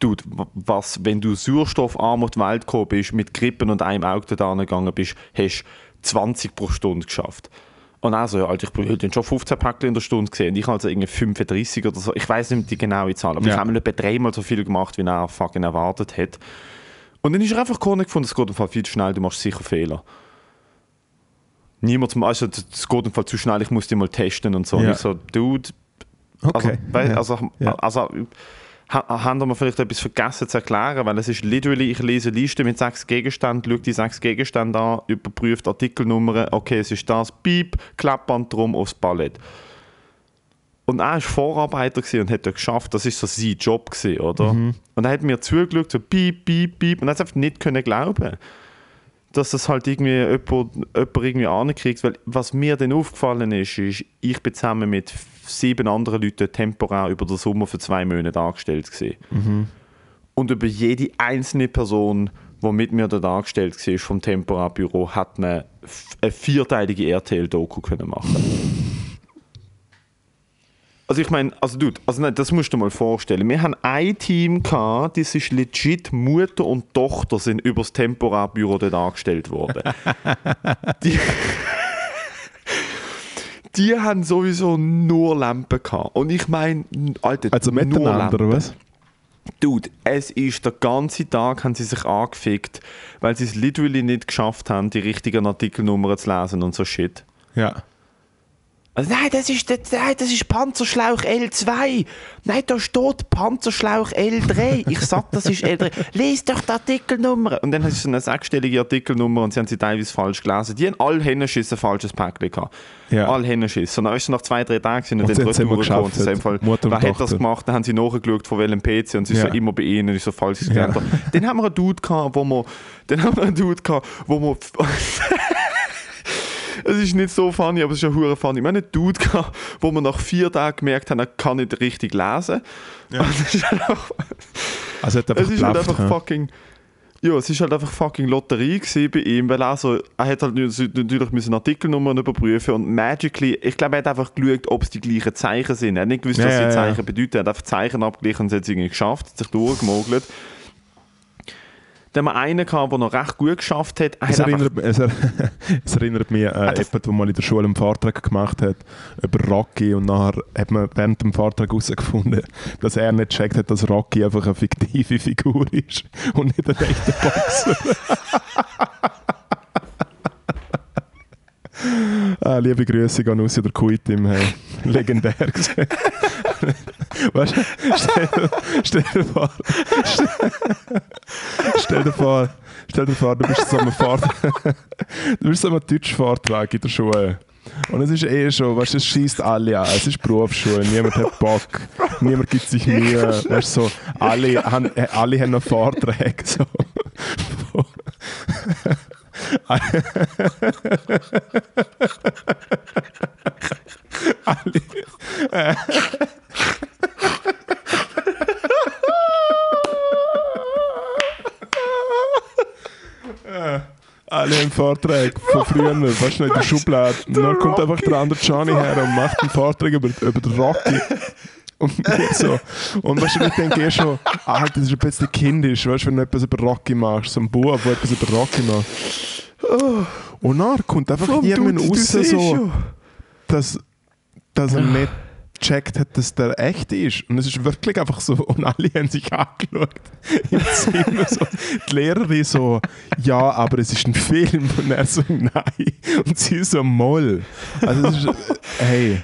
Dude, was, wenn du sauerstoffarm auf die Welt gekommen bist, mit Grippen und einem Auge da gegangen bist, hast 20 pro Stunde geschafft. Und also, ja, Alter, ich heute schon 15 Päckchen in der Stunde gesehen. Und ich also irgendwie 35 oder so. Ich weiß nicht die genaue Zahl, aber Ja. ich habe etwa dreimal so viel gemacht, wie er fucking erwartet hat. Und dann ist er einfach und gefunden, es geht im Fall viel zu schnell, du machst sicher Fehler. Niemand, also es geht im Fall zu schnell, ich muss die mal testen und so. Und Ja. ich so, Dude, also, Okay. also, Ja. also ha, haben wir vielleicht etwas vergessen zu erklären, weil es ist literally, ich lese eine Liste mit sechs Gegenständen, schaue die sechs Gegenstände an, überprüft Artikelnummern, okay, es ist das, piep, Klappband drum aufs Ballett. Und er war Vorarbeiter und hat das geschafft, das ist so sein Job gewesen, oder? Und er hat mir zugeschaut, so piep, piep, piep, und er hat es einfach nicht können glauben dass das halt irgendwie jemand, jemand irgendwie ankriegt. Weil was mir dann aufgefallen ist, ist, ich bin zusammen mit sieben anderen Leuten temporär über den Sommer für zwei Monate angestellt gewesen. Und über jede einzelne Person, die mit mir dort angestellt war vom Temporärbüro, hat man eine vierteilige RTL-Doku können machen. Also ich meine, also dude, also nein, das musst du dir mal vorstellen. Wir haben ein Team gehabt, das ist legit Mutter und Tochter sind übers Temporärbüro dort angestellt worden. die, die haben sowieso nur Lampen gehabt. Und ich meine, Alter, Also nur miteinander, oder Lampen. was? Dude, es ist der ganze Tag haben sie sich angefickt, weil sie es literally nicht geschafft haben, die richtigen Artikelnummern zu lesen und so shit. Ja. Also, nein, das ist, das, nein, das ist Panzerschlauch L2. Nein, da steht Panzerschlauch L3. Ich sag, das ist L3. Lies doch die Artikelnummer. Und dann hast du so eine sechsstellige Artikelnummer und sie haben sie teilweise falsch gelesen. Die haben alle Hennenschiss ein falsches Päckchen gehabt. Ja. Alle Hennenschiss. Und dann ist es nach zwei, drei Tagen sind und dann sie haben's immer Retour gekommen. geschafft, Und sie haben im Fall, wer hat das Tochter. gemacht? Dann haben sie nachgeschaut, von welchem PC und sie so Ja. immer bei ihnen. Und ich so falsch Ja. gescannt. habe. Dann haben wir einen Dude gehabt, wo wir, dann haben wir einen Dude gehabt, wo wir es ist nicht so funny, aber es ist ja hure funny. Wir haben einen Dude gehabt, wo wir nach vier Tagen gemerkt haben, er kann nicht richtig lesen. Und es ist halt einfach, Also hat einfach es ist halt einfach ja. fucking... Ja, es ist halt einfach fucking Lotterie gewesen bei ihm, weil er, so, er hat halt natürlich müssen Artikelnummern überprüfen und magically, ich glaube, er hat einfach geschaut, ob es die gleichen Zeichen sind. Er hat nicht gewusst, Ja, was ja, die ja. Zeichen bedeuten. Er hat einfach Zeichen abgeglichen und es hat es irgendwie geschafft, hat sich durchgemogelt. Dann haben wir einen gehabt, der noch recht gut geschafft hat. Es erinnert, es, er, es erinnert mich an äh, das- jemanden, der mal in der Schule einen Vortrag gemacht hat über Rocky und nachher hat man während dem Vortrag herausgefunden, dass er nicht checkt hat, dass Rocky einfach eine fiktive Figur ist und nicht ein echter Boxer. ah, liebe Grüße an Ussi der Kuitim, hey. legendär gesehen. weißt du, stell, stell dir vor, stell, stell dir vor, stell dir vor, du bist so einem Vortrag, du bist so einem Deutschvortrag in der Schule. Und es ist eh schon, weißt du, es schießt alle an. Es ist Berufsschule, niemand hat Bock, niemand gibt sich Mühe. Weißt du, so, alle, haben, äh, alle haben noch Vorträge. So. alle, alle alle im Vortrag von früher, weißt du in der Schublade. Und dann kommt einfach der andere Johnny her und macht einen Vortrag über, über den Rocky. Und so. Und weißt du, ich denke eh schon, Alter, das ist ein bisschen kindisch, weißt du, wenn du etwas über Rocky machst, so ein Bub, der etwas über Rocky macht. Und dann kommt einfach Komm, irgendwann raus, so, dass, dass er nicht gecheckt hat, dass der echt ist. Und es ist wirklich einfach so, und alle haben sich angeschaut im Zimmer. So. Die Lehrerin so, ja, aber es ist ein Film. Und er so, nein. Und sie so, moll. Also es ist, hey,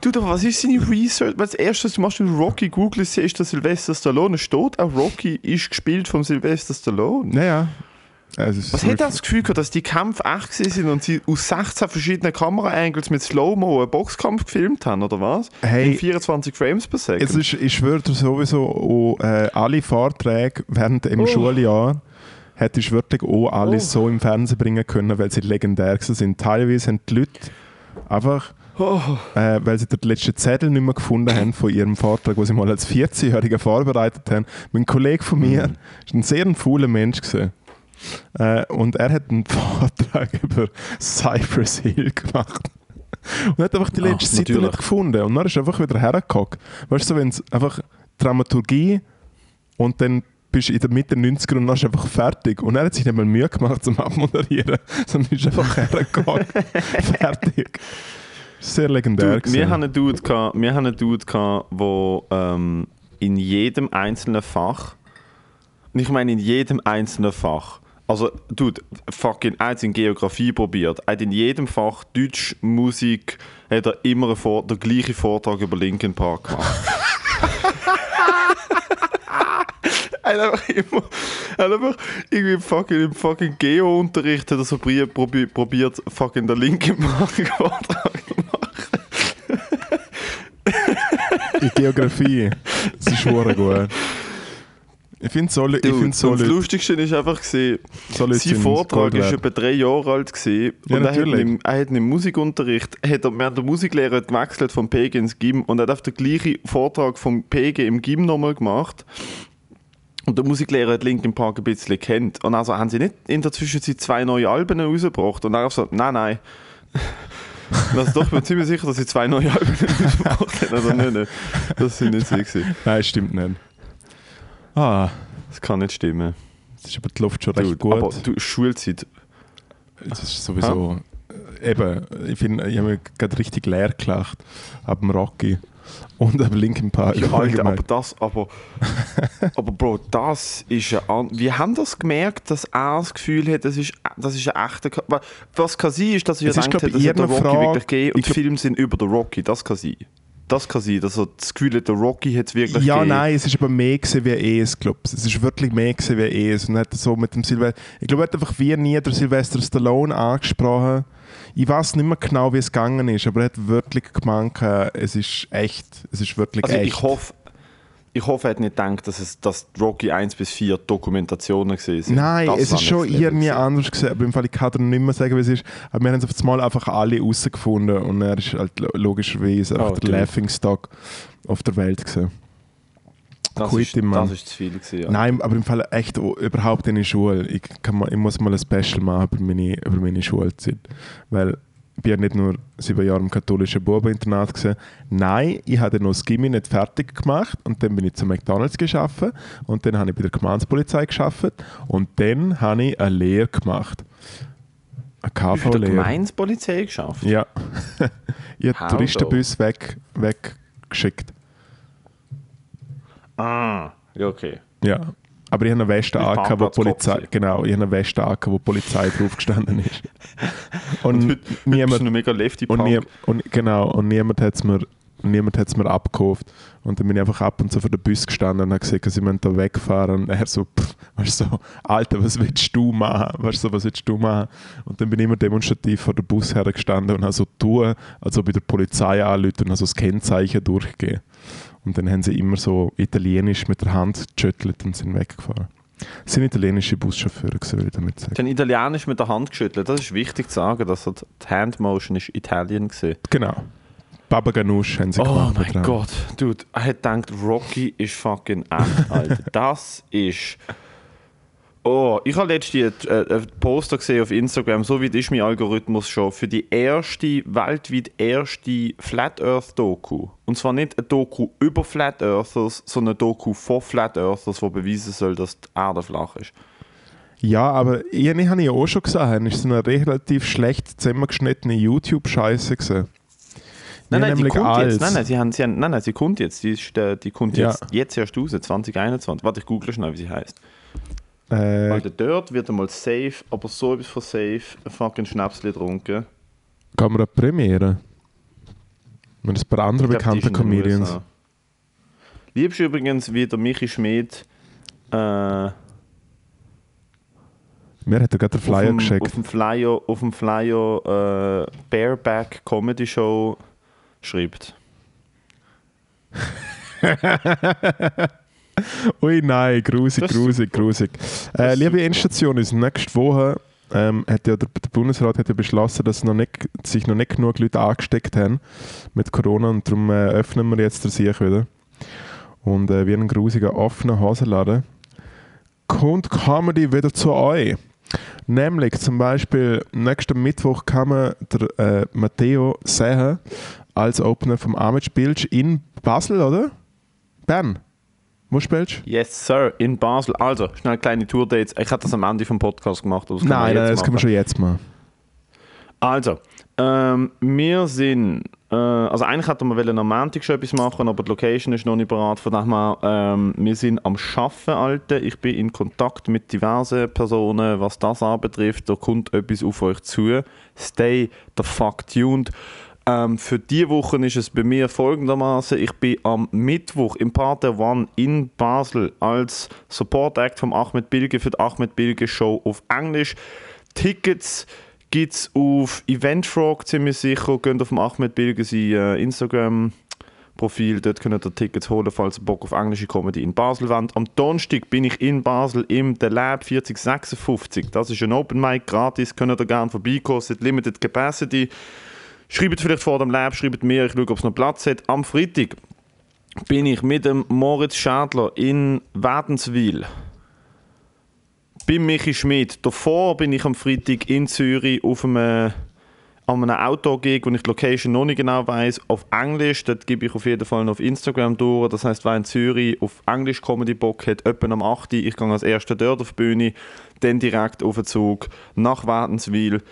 Du, aber was ist seine Research? Weil das erste, was du machst, wenn du Rocky googelst, ist der Sylvester Stallone. Steht auch, Rocky ist gespielt von Sylvester Stallone. naja. Also, Was hat das Gefühl gehabt, dass die Kämpfe echt sind und sie aus 16 verschiedenen Kameraangles mit Slow-Mo einen Boxkampf gefilmt haben, oder was? Hey. In 24 Frames per Second. Es ist, ich schwöre dir sowieso, auch, äh, alle Vorträge während im Oh. Schuljahr hättest du wirklich auch alles Oh. so im Fernsehen bringen können, weil sie legendär sind. Teilweise haben die Leute einfach, oh. äh, weil sie den letzten Zettel nicht mehr gefunden haben von ihrem Vortrag, den sie mal als 14-Jähriger vorbereitet haben. Ein Kollege von mir Mhm. ist ein sehr fauler Mensch gewesen. Äh, und er hat einen Vortrag über Cypress Hill gemacht. Und hat einfach die Ach, letzte Seite natürlich. nicht gefunden. Und dann ist er einfach wieder hergekommen. Weißt du, wenn es einfach Dramaturgie und dann bist du in der Mitte 90er und dann ist einfach fertig. Und er hat sich nicht mal Mühe gemacht zum Abmoderieren, sondern ist einfach hergekommen. fertig. Sehr legendär. Du, gewesen. wir haben einen Dude, gehabt, wir haben einen Dude gehabt, wo ähm, in jedem einzelnen Fach, und ich meine in jedem einzelnen Fach, also Dude, fucking eins in Geografie probiert, er hat in jedem Fach Deutsch, Musik, hat er immer einen den gleichen Vortrag über Linkin Park gemacht. Er hat einfach immer, er hat einfach irgendwie im fucking, im fucking Geo-Unterricht hat er so probi- probi- probiert, fucking den Linkin Park Vortrag zu machen. in Geografie. Das ist schon gut. Ich finde ich Dude, find so und das Lustigste ist einfach Leute sein Vortrag wert. etwa drei Jahre alt gewesen, Ja, und er hat, natürlich. im, er hat im Musikunterricht, hat er während der Musiklehre gewechselt vom PG ins GIM und er hat auf den gleichen Vortrag vom PG im GIM nochmal gemacht. Und der Musiklehrer hat Linkin Park ein bisschen kennt. Und also haben sie nicht in der Zwischenzeit zwei neue Alben rausgebracht. Und er hat so, nein, nein. Also doch, ich bin ziemlich sicher, dass sie zwei neue Alben rausgebracht haben. Also nicht, nicht. Das sind nicht sie gewesen. Nein, stimmt nicht. Ah, Das kann nicht stimmen. das ist aber die Luft schon recht gut. Aber du, Schulzeit, Es ist sowieso. äh, Eben, ich finde, ich habe mich gerade richtig leer gelacht. Ab dem Rocky. Und ab Linkin Park. Ja, Alter, aber das, aber, aber Bro, das ist ja an. Wir haben das gemerkt, dass er das Gefühl hat, das ist, das ist ein echter. Was kann sein, ist, dass er Es gedacht hat, dass ich, es den eher Rocky Frage- wirklich gegeben und ich glaub- Filme sind über den Rocky. Das kann sein. Das kann sein, dass er das Gefühl der Rocky hat es wirklich Ja, gegeben. nein, es ist aber mehr gewesen, wie es, glaube Es ist wirklich mehr gewesen, wie es. Und hat so mit dem Silvester... Ich glaube, er hat einfach wie nie der Sylvester Stallone angesprochen. Ich weiß nicht mehr genau, wie es gegangen ist, aber er hat wirklich gemeint, äh, es ist echt. Es ist wirklich Also echt. ich hoffe, ich hoffe, er hat nicht gedacht, dass, es, dass Rocky 1 bis 4 Dokumentationen gesehen sind. Nein, Das es war ist schon irgendwie anders gesehen. Aber im Fall, ich kann dir nicht mehr sagen, wie es ist. Aber wir haben es auf einmal einfach alle rausgefunden. Und er ist halt lo- logischerweise einfach Oh, der dude. Laughingstock auf der Welt gewesen. Das Quit ist, Mann. das ist zu viel gewesen, ja. Nein, aber im Fall echt überhaupt in der Schule. Ich, kann mal, ich muss mal ein Special machen über meine, über meine Schulzeit. Weil bin ja nicht nur sieben Jahre im katholischen Bubeninternat gewesen. Nein, ich habe noch das Gimmi nicht fertig gemacht und dann bin ich zu McDonalds geschafft und dann habe ich bei der Gemeinspolizei geschafft und dann habe ich eine Lehre gemacht. Eine Wie viel der KV-Lehre. Gemeinspolizei geschafft? Ja. ich habe Touristenbus weg, weggeschickt. Ah, ja, okay. Ja. Aber ich habe eine Weste angehabt, wo Polizei, genau, ich habe eine Weste angehabt, wo Polizei drauf gestanden ist. Und, Und heute, heute niemand, noch mega lefty und, nie, und genau, und niemand hat es mir, niemand hat's mir abgekauft. Und dann bin ich einfach ab und zu vor der Bus gestanden und habe gesagt, sie müssen da wegfahren. Und er so, pff, weißt du, so, Alter, was willst du machen? Weißt du, so, was willst du machen? Und dann bin ich immer demonstrativ vor der Bus hergestanden und habe so tun, als ob ich der Polizei anrufe und habe so das Kennzeichen durchgehen. Und dann haben sie immer so italienisch mit der Hand geschüttelt und sind weggefahren. Das sind italienische Buschauffeure, würde ich damit sagen. Sie haben Italienisch mit der Hand geschüttelt. Das ist wichtig zu sagen, dass die Handmotion ist Italien gesehen. Genau. Baba Ganoush haben sie Oh gemacht. mit mein. Gott, dude, er hat gedacht, Rocky ist fucking echt, Alter. Das ist. Oh, ich habe letztens äh, ein Poster gesehen auf Instagram, so weit ist mein Algorithmus schon, für die erste, weltweit erste Flat Earth Doku. Und zwar nicht eine Doku über Flat Earthers, sondern eine Doku von Flat Earthers, die beweisen soll, dass die Erde flach ist. Ja, aber ich, ich habe ja auch schon gesehen, ist so eine relativ schlecht zusammengeschnittene YouTube-Scheiße gesehen. Nein, nein, die kommt jetzt. Nein, nein, sie haben, sie haben, nein, nein, sie kommt jetzt. Die, ist, äh, die kommt Ja. jetzt, jetzt erst raus, 2021. Warte, ich google schnell, wie sie heißt. Äh, Alter, dort wird einmal safe, aber so etwas von safe, ein fucking Schnapsli getrunken. kann man eine Premiere? Mit ein paar andere Ich glaub, die ist bekannte in den Comedians. Liebst du übrigens, wie der Michi Schmidt äh, Mir hat er gerade den auf, Flyer dem, geschickt. auf dem Flyer, auf dem Flyer äh, Bareback Comedy Show schreibt? Ui, nein, grusig, grusig, grusig. Äh, liebe Endstation, ist nächste Woche ähm, hat ja der, der Bundesrat hat ja beschlossen, dass noch nicht, sich noch nicht genug Leute angesteckt haben mit Corona und darum äh, öffnen wir jetzt den Sieg wieder. Und äh, wie ein grusiger offener Hosenladen kommt Comedy wieder zu euch. Nämlich zum Beispiel nächsten Mittwoch kann man der äh, Matteo sehen als Opener vom Amage Bilge in Basel, oder? Bern. Du? Yes, Sir, in Basel. Also, schnell kleine Tourdates. Ich hatte das am Ende vom Podcast gemacht. aber das Nein, nein, das können wir machen. schon jetzt machen. Also, ähm, wir sind. Äh, also, eigentlich hätten wir am Montag schon etwas machen, aber die Location ist noch nicht bereit. Von daher, ähm, wir sind am Schaffen, Alter. Ich bin in Kontakt mit diversen Personen, was das anbetrifft. Da kommt etwas auf euch zu. Stay the fuck tuned. Ähm, für diese Woche ist es bei mir folgendermaßen: Ich bin am Mittwoch im Partner One in Basel als Support Act vom Ahmed Bilge für die Ahmed Bilge Show auf Englisch. Tickets gibt es auf Eventfrog ziemlich sicher. Geht auf dem Ahmed Bilge sein äh, Instagram. Profil, dort könnt ihr Tickets holen, falls ihr Bock auf englische Comedy in Basel wollt. Am Donnerstag bin ich in Basel im The Lab 4056. Das ist ein Open Mic, gratis, könnt ihr gerne vorbeikommen, es Limited Capacity. Schreibt vielleicht vor dem Lab, schreibt mir, ich schaue, ob es noch Platz hat. Am Freitag bin ich mit dem Moritz Schadler in Wädenswil. Bei Michi Schmidt. Davor bin ich am Freitag in Zürich auf einem, an einem Outdoor-Gig, wo ich die Location noch nicht genau weiß, auf Englisch. Das gebe ich auf jeden Fall noch auf Instagram durch. Das heißt, wer in Zürich auf Englisch Comedy Bock hat, etwa am 8. Uhr, ich gehe als erster dort auf die Bühne, dann direkt auf den Zug nach Wädenswil.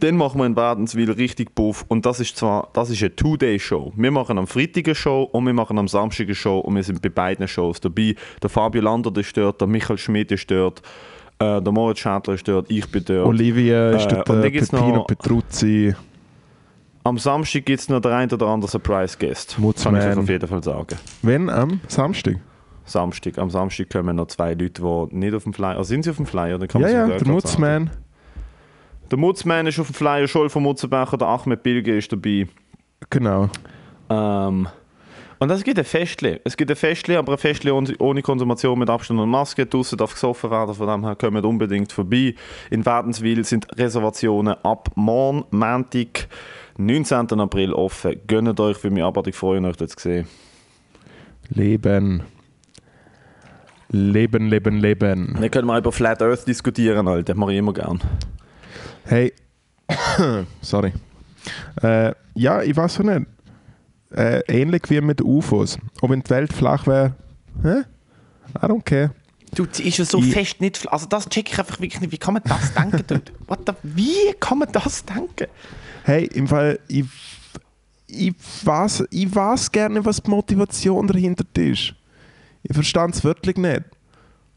Dann machen wir in Wädenswil richtig Buff und das ist zwar, das ist eine Two-Day-Show. Wir machen am Freitag eine Show und wir machen am Samstag eine Show und wir sind bei beiden Shows dabei. Der Fabio Lander ist dort, der Michael Schmidt ist dort, äh, der Moritz Schädler ist dort, ich bin dort. Olivia ist Äh, dort, und äh, Peppino noch- Petruzzi. Am Samstag gibt es noch der ein oder andere Surprise-Guest. Kann ich euch auf jeden Fall sagen. Wenn am Samstag? Samstag. Am Samstag kommen noch zwei Leute, die nicht auf dem Flyer... Also sind sie auf dem Flyer? Dann kann Ja, man ja, der. Mutzmann. Der Mutzmann ist auf dem Flyer, Scholl von Mutzenbecher, der Ahmed Bilge ist dabei. Genau. Ähm, und es gibt ein Festli. Es gibt ein Festli, aber ein Festli ohne, Konsumation mit Abstand und Maske. Draussen darf gesoffen werden, von dem her kommt unbedingt vorbei. In Wädenswil sind Reservationen ab morgen, Montag, 19. April offen. Gönnt euch, für mich abartig freuen, euch dort zu sehen. Leben. Leben, Leben, Leben. Wir können mal über Flat Earth diskutieren, Alter. Das mache ich immer gern. Hey, sorry. Äh, ja, ich weiß auch nicht. Äh, ähnlich wie mit UFOs. Ob wenn die Welt flach wäre, hä? I don't care. Du, sie ist ja so Ich- fest nicht... fl- Also das check ich einfach wirklich nicht. Wie kann man das denken, dude? What the, wie kann man das denken? Hey, im Fall, ich, ich, weiß, ich weiß gerne, was die Motivation dahinter ist. Ich verstand es wirklich nicht.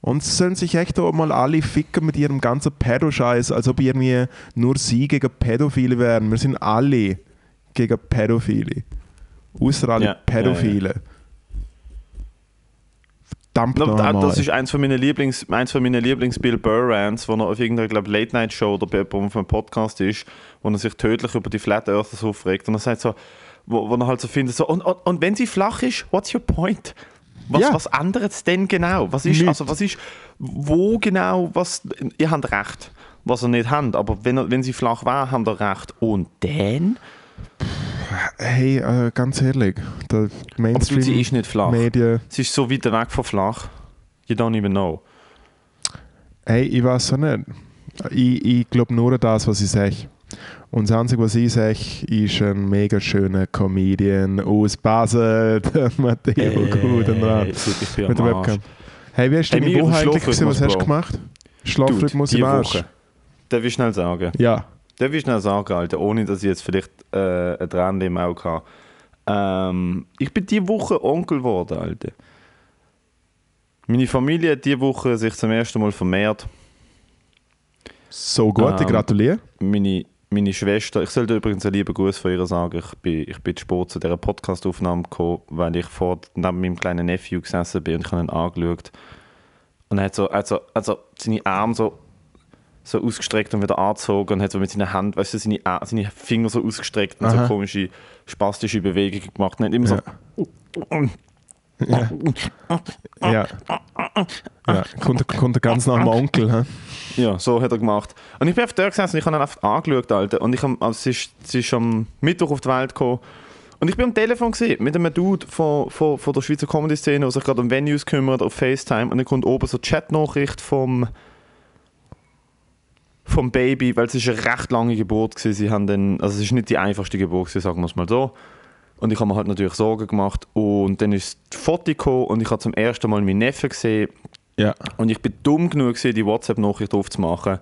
Und sie sollen sich echt auch mal alle ficken mit ihrem ganzen Pädo-Scheiß, als ob irgendwie nur sie gegen Pädophile wären. Wir sind alle gegen Pädophile. Außer alle Ja, Pädophile. Verdammt No, da- nochmal. das ist eins von meinen Lieblings, eins von meinen Lieblings Bill Burr Rants, wo er auf irgendeiner Late Night Show oder bei auf einem Podcast ist, wo er sich tödlich über die Flat Earthers aufregt und er sagt so, wo, wo er halt so findet so und, und, und wenn sie flach ist, what's your point? Was, Ja. was ändert es denn genau? Was ist, also was ist, wo genau, was, ihr habt recht, was ihr nicht habt, aber wenn, wenn sie flach war, habt ihr recht. Und dann? Hey, äh, ganz ehrlich, der Aber du, sie Mainstream ist nicht flach. Medien. Sie ist so weit weg von flach. You don't even know. Hey, ich weiß auch nicht. Ich, ich glaube nur an das, was ich sage. Und das Einzige, was ich sage, ist ein mega schöner Comedian aus Basel, der Matteo Gudenrat. ich bin Mit der. Webcam. Hey, wie hast du Hey, deine mir Woche eigentlich gesehen? Was hast du gemacht? Schlafrhythmus im Arsch. Woche. Darf ich schnell sagen? Ja. Darf ich schnell sagen, Alter, ohne dass ich jetzt vielleicht äh, ein Tränen im Auge habe. Ähm, ich bin diese Woche Onkel geworden, Alter. Meine Familie hat diese Woche sich zum ersten Mal vermehrt. So gut, ich Ähm, gratuliere. Meine, meine Schwester, ich sollte übrigens einen lieben Gruß von ihr sagen, ich bin, ich bin zu spät zu dieser Podcast-Aufnahme gekommen, weil ich vor neben meinem kleinen Nephew gesessen bin und ich habe ihn angeschaut. Und er hat so, also, also seine Arme so, so ausgestreckt und wieder angezogen und hat so mit seinen Händen, weißt du, seine, Ar- seine Finger so ausgestreckt und Aha. so komische, spastische Bewegungen gemacht. Und er hat immer Ja. Ja. ja. Kommt, kommt der ganz nach dem Onkel. He? ja, so hat er gemacht. Und ich bin auf der gesessen und ich habe ihn einfach angeschaut, Alter. Und ich hab, also, es, ist, es ist am Mittwoch auf die Welt gekommen. Und ich bin am Telefon gewesen, mit einem Dude von, von, von der Schweizer Comedy-Szene, der sich gerade um Venues kümmert, auf FaceTime. Und dann kommt oben so eine Chatnachricht vom, vom Baby, weil es ist eine recht lange Geburt gewesen. Sie haben dann, also es ist nicht die einfachste Geburt gewesen, sagen wir es mal so. Und ich habe mir halt natürlich Sorgen gemacht. Und dann ist das Foto gekommen und ich habe zum ersten Mal meinen Neffen gesehen. Ja. Und ich bin dumm genug, gewesen, die WhatsApp-Nachricht aufzumachen.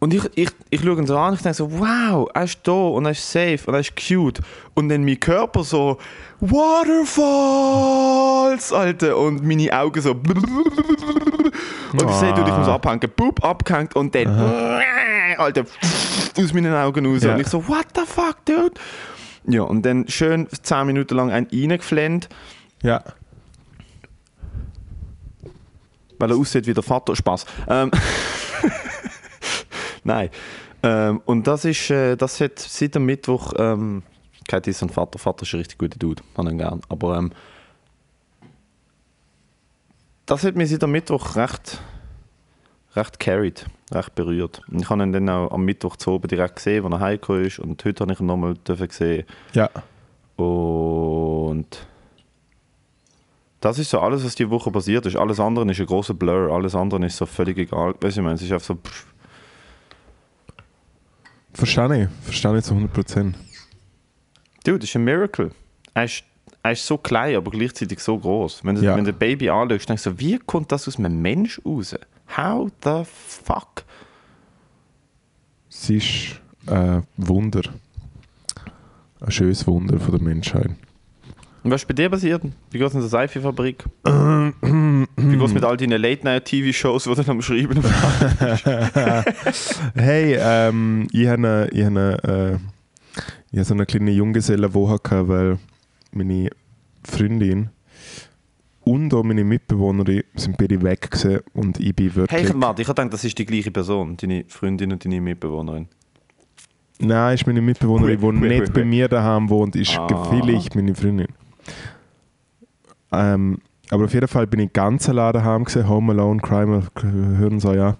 Und ich, ich, ich schaue ihn so an und ich denke so, wow, er ist da und er ist safe und er ist cute. Und dann mein Körper so, Waterfalls, Alter. Und meine Augen so, und ich sehe, du, ich muss abhängen. Boop, abgehängt und dann, Alter, aus meinen Augen raus. Ja. Und ich so, what the fuck, dude? Ja, und dann schön 10 Minuten lang ein reingeflennt. Ja. weil er aussieht wie der Vater. Spaß. Ähm, Nein. Ähm, und das ist, äh, das hat seit dem Mittwoch, ähm, kein Diss Vater. Vater ist ein richtig guter Dude, habe ihn gern. Aber ähm, das hat mich seit dem Mittwoch recht, recht carried, recht berührt. Und ich habe ihn dann auch am Mittwoch zu oben direkt gesehen, als er heimgekommen ist. Und heute habe ich ihn nochmal dürfen sehen. Ja. Und das ist so alles, was die Woche passiert ist. Alles andere ist ein großer Blur. Alles andere ist so völlig egal. Weißt du, ich meine, es ist einfach so. Pff, Verstehe ich. Verstehe ich zu 100%. Dude, das ist ein Miracle. Er ist, er ist so klein, aber gleichzeitig so groß. Wenn du, Ja. wenn du ein Baby anschaust, denkst du wie kommt das aus einem Mensch raus? How the fuck? Es ist ein Wunder. Ein schönes Wunder von der Menschheit. Und was ist bei dir passiert? Wie geht es in der Seife-Fabrik? Wie geht es mit all deinen Late-Night-TV-Shows, die du am Schreiben Hey, ähm, ich habe ich habe eine, äh, ich habe so eine kleine Junggesellenwoche gehabt, weil meine Freundin und auch meine Mitbewohnerin sind beide weg gewesen und ich bin wirklich... Hey, ich, warte, ich habe gedacht, das ist die gleiche Person, deine Freundin und deine Mitbewohnerin. Nein, ist meine Mitbewohnerin, die nicht bei mir daheim wohnt, ist Ah. vielleicht meine Freundin. Ähm, aber auf jeden Fall bin ich ganz allein daheim gewesen, Home Alone, Crime, hören so, ja.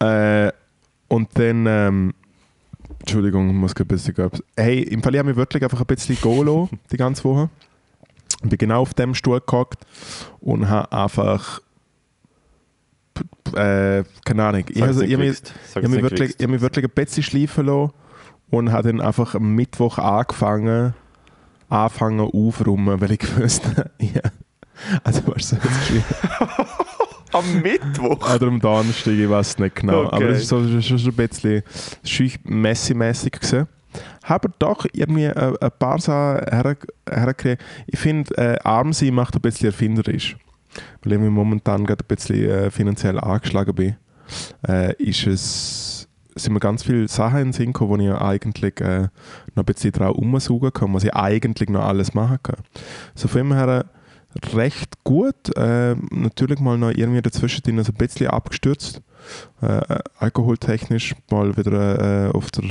Äh, und dann, ähm, Entschuldigung, ich muss ein bisschen. Hey, im Fall, ich habe mich wirklich einfach ein bisschen lassen, die ganze Woche. Ich bin genau auf dem Stuhl gehockt und habe einfach, äh, keine Ahnung, ich, habe mich- mich, wirklich, ich mich wirklich ein bisschen schleifen lassen und habe dann einfach am Mittwoch angefangen, anfangen aufräumen, weil ich gewusst habe, ja. Also, weißt du, so jetzt geschrieben. Am Mittwoch? Oder am Donnerstag, ich weiß es nicht genau. Okay. Aber es ist so, schon so ein bisschen schüch messi-mässig gewesen. Habe doch irgendwie ein, ein paar Sachen her, hergekriegt. Ich finde, äh, arm sein macht ein bisschen erfinderisch. Weil ich momentan gerade ein bisschen äh, finanziell angeschlagen bin, äh, ist es, sind mir ganz viele Sachen in den Sinn gekommen, wo ich eigentlich äh, noch ein bisschen drauf umsaugen kann, was ich eigentlich noch alles machen kann. So von dem her recht gut. Äh, natürlich mal noch irgendwie dazwischen so ein bisschen abgestürzt. Äh, alkoholtechnisch mal wieder äh, auf der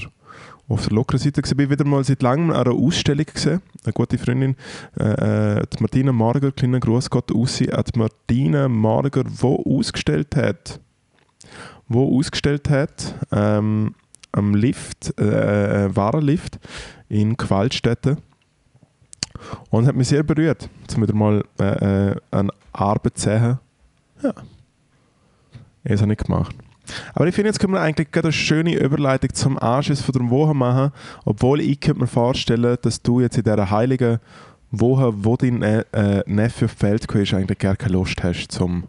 auf der lockeren Seite gewesen. bin wieder mal seit langem an einer Ausstellung gesehen. Eine gute Freundin, äh, äh, die Martina Marger, kleiner Gruß Gott aus, die Martina Marger, wo ausgestellt hat, wo ausgestellt hat, ähm, am Lift, äh, äh, Warenlift in Qualstätten. Und hat mich sehr berührt, um wieder mal äh, äh, eine Arbeit zu sehen. Ja. Das habe ich gemacht. Aber ich finde, jetzt können wir eigentlich gerade eine schöne Überleitung zum Anschluss von der Woche machen, obwohl ich könnte mir vorstellen, dass du jetzt in dieser heiligen Woche, wo dein äh, äh, Neffe auf gekommen ist, eigentlich gar keine Lust hast, zum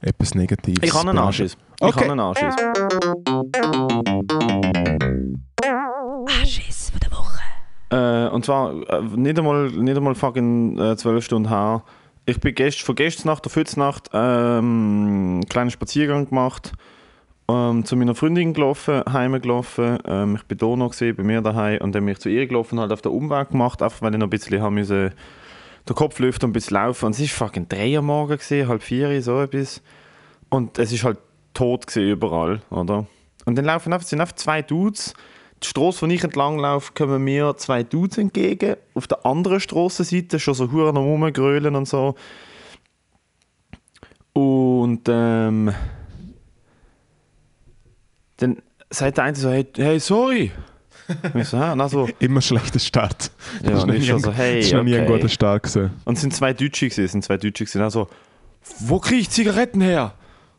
etwas Negatives Ich habe einen zu Anschiss. Ich Okay. habe einen Anschiss. Anschiss von der Woche. Äh, und zwar äh, nicht einmal, nicht einmal fucking äh, 12 Stunden her. Ich bin gest, von gestern Nacht auf heute Nacht ähm, einen kleinen Spaziergang gemacht, ähm, zu meiner Freundin gelaufen, heim gelaufen. Ähm, ich bin da noch gesehen, bei mir daheim und dann bin ich zu ihr gelaufen und halt auf den Umweg gemacht, einfach weil ich noch ein bisschen haben müssen, den Kopf lüften und ein bisschen laufen. Und es war fucking 3 Uhr morgen, gewesen, halb 4 Uhr, so etwas. Und es ist halt tot gewesen überall, oder? Und dann laufen einfach, sind einfach zwei Dudes. Die Straße, wo ich entlang laufe, kommen mir zwei Dudes entgegen. Auf der anderen Strassenseite schon so Huren am Rumgrölen und so. Und ähm, dann sagt der eine so, hey, hey sorry. Und ich so? Und dann so, Immer schlechter Start. Ja, Das ist und nie schon ein- so, hey, Das ist noch nie ein okay. guter Start gewesen. Und es sind zwei Deutsche gewesen, es sind zwei Deutsche gewesen. Also, wo kriege ich Zigaretten her?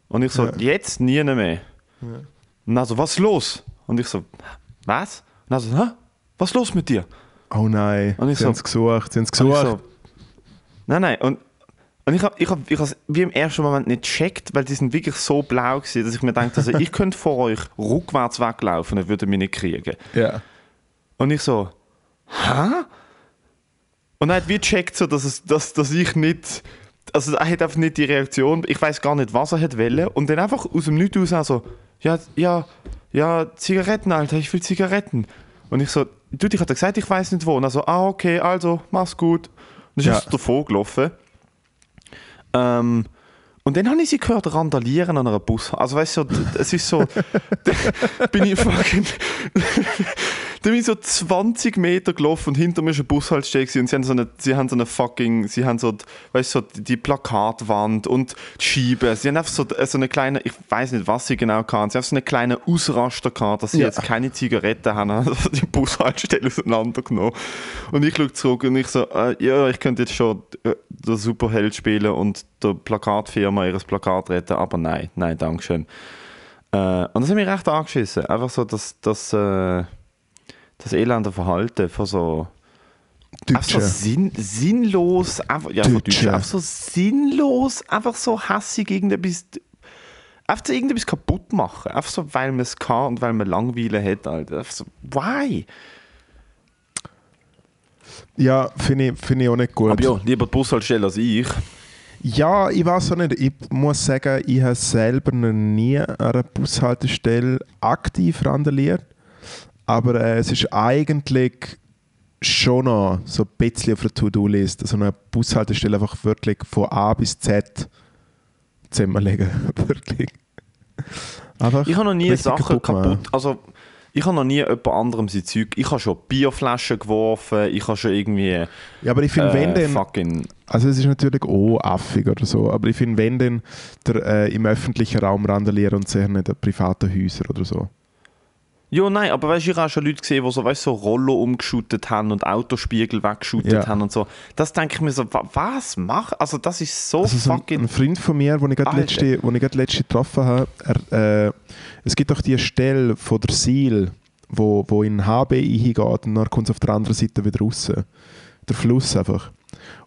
Und ich so, Ja. jetzt nie mehr. Und dann so, was ist los? Und ich so, was? Und dann so, hä? Was ist los mit dir? Oh nein, Und ich sie so- haben es gesucht, sie haben es Und gesucht. so, nein, nein. Und, und ich habe ich hab, ich wie im ersten Moment nicht gecheckt, weil die sind wirklich so blau gewesen, dass ich mir dachte, also, ich könnte vor euch rückwärts weglaufen und würde mich nicht kriegen. Ja. Und ich so, hä? Und er hat wie gecheckt, so, dass, es, dass, dass ich nicht, also er hat einfach nicht die Reaktion, ich weiß gar nicht, was er hat wollen. Und dann einfach aus dem Nichts raus so, ja, ja, ja, Zigaretten, Alter, ich will Zigaretten. Und ich so, du, ich hatte gesagt, ich weiß nicht wo. Und er so, ah, okay, also, mach's gut. Und dann ist Ja. er so davor gelaufen. Ähm, und dann habe ich sie gehört randalieren an einer Bus. Also weißt du, es ist so, bin ich fucking, da bin ich so 20 Meter gelaufen und hinter mir ist ein Bushaltestelle und sie haben so eine, sie haben so eine fucking, sie haben so, weißt so die Plakatwand und die Scheibe. Sie haben einfach so, so eine kleine, ich weiß nicht, was sie genau kann. Sie haben so eine kleine Ausraster gehabt, dass sie Ja. jetzt keine Zigaretten haben, also die Bushaltestelle auseinandergenommen. Und ich schaue zurück und ich so, äh, ja, ich könnte jetzt schon äh, den Superheld spielen und der Plakatfirma ihres Plakat retten, aber nein, nein, Dankeschön. Äh, und das hat mich recht angeschissen. Einfach so das, das, äh, das elende Verhalten von so, einfach so Deutsche. sinn, sinnlos, einfach, ja, Deutsche. Deutschen, einfach so sinnlos, einfach so hassig irgendetwas, einfach so irgendetwas kaputt machen. Einfach so, weil man es kann und weil man Langweile hat. Alter. Einfach so, why? Ja, finde ich, find ich auch nicht gut. Aber ja, lieber die Bushaltestelle als ich. Ja, ich weiß auch nicht. Ich muss sagen, ich habe selber noch nie an einer Bushaltestelle aktiv randaliert. Aber äh, es ist eigentlich schon noch so ein bisschen auf der To-Do-List, so eine Bushaltestelle einfach wirklich von A bis Z zusammenlegen. wirklich. Einfach Ich habe noch nie Sachen kaputt. machen. Also, ich habe noch nie jemand anderem sein Zeug. Ich habe schon Bierflaschen geworfen, ich habe schon irgendwie. Ja, aber ich finde, wenn äh, dann, fucking. also es ist natürlich auch affig oder so, aber ich finde, wenn dann der, äh, im öffentlichen Raum randalieren und sicher nicht an privaten Häusern oder so. Ja, nein, aber weißt du, ich habe auch schon Leute gesehen, die so, weißt, so Rollo umgeschüttet haben und Autospiegel weggeschüttet Ja. haben und so. Das denke ich mir so, wa- was mach? Also, das ist so Also so ein, fucking. ein Freund von mir, den ich gerade letzte, wo ich gerade letzte getroffen habe, er, äh, es gibt doch die Stelle von der Sil, wo, wo in HB hingeht und dann kommt es auf der anderen Seite wieder raus. Der Fluss einfach.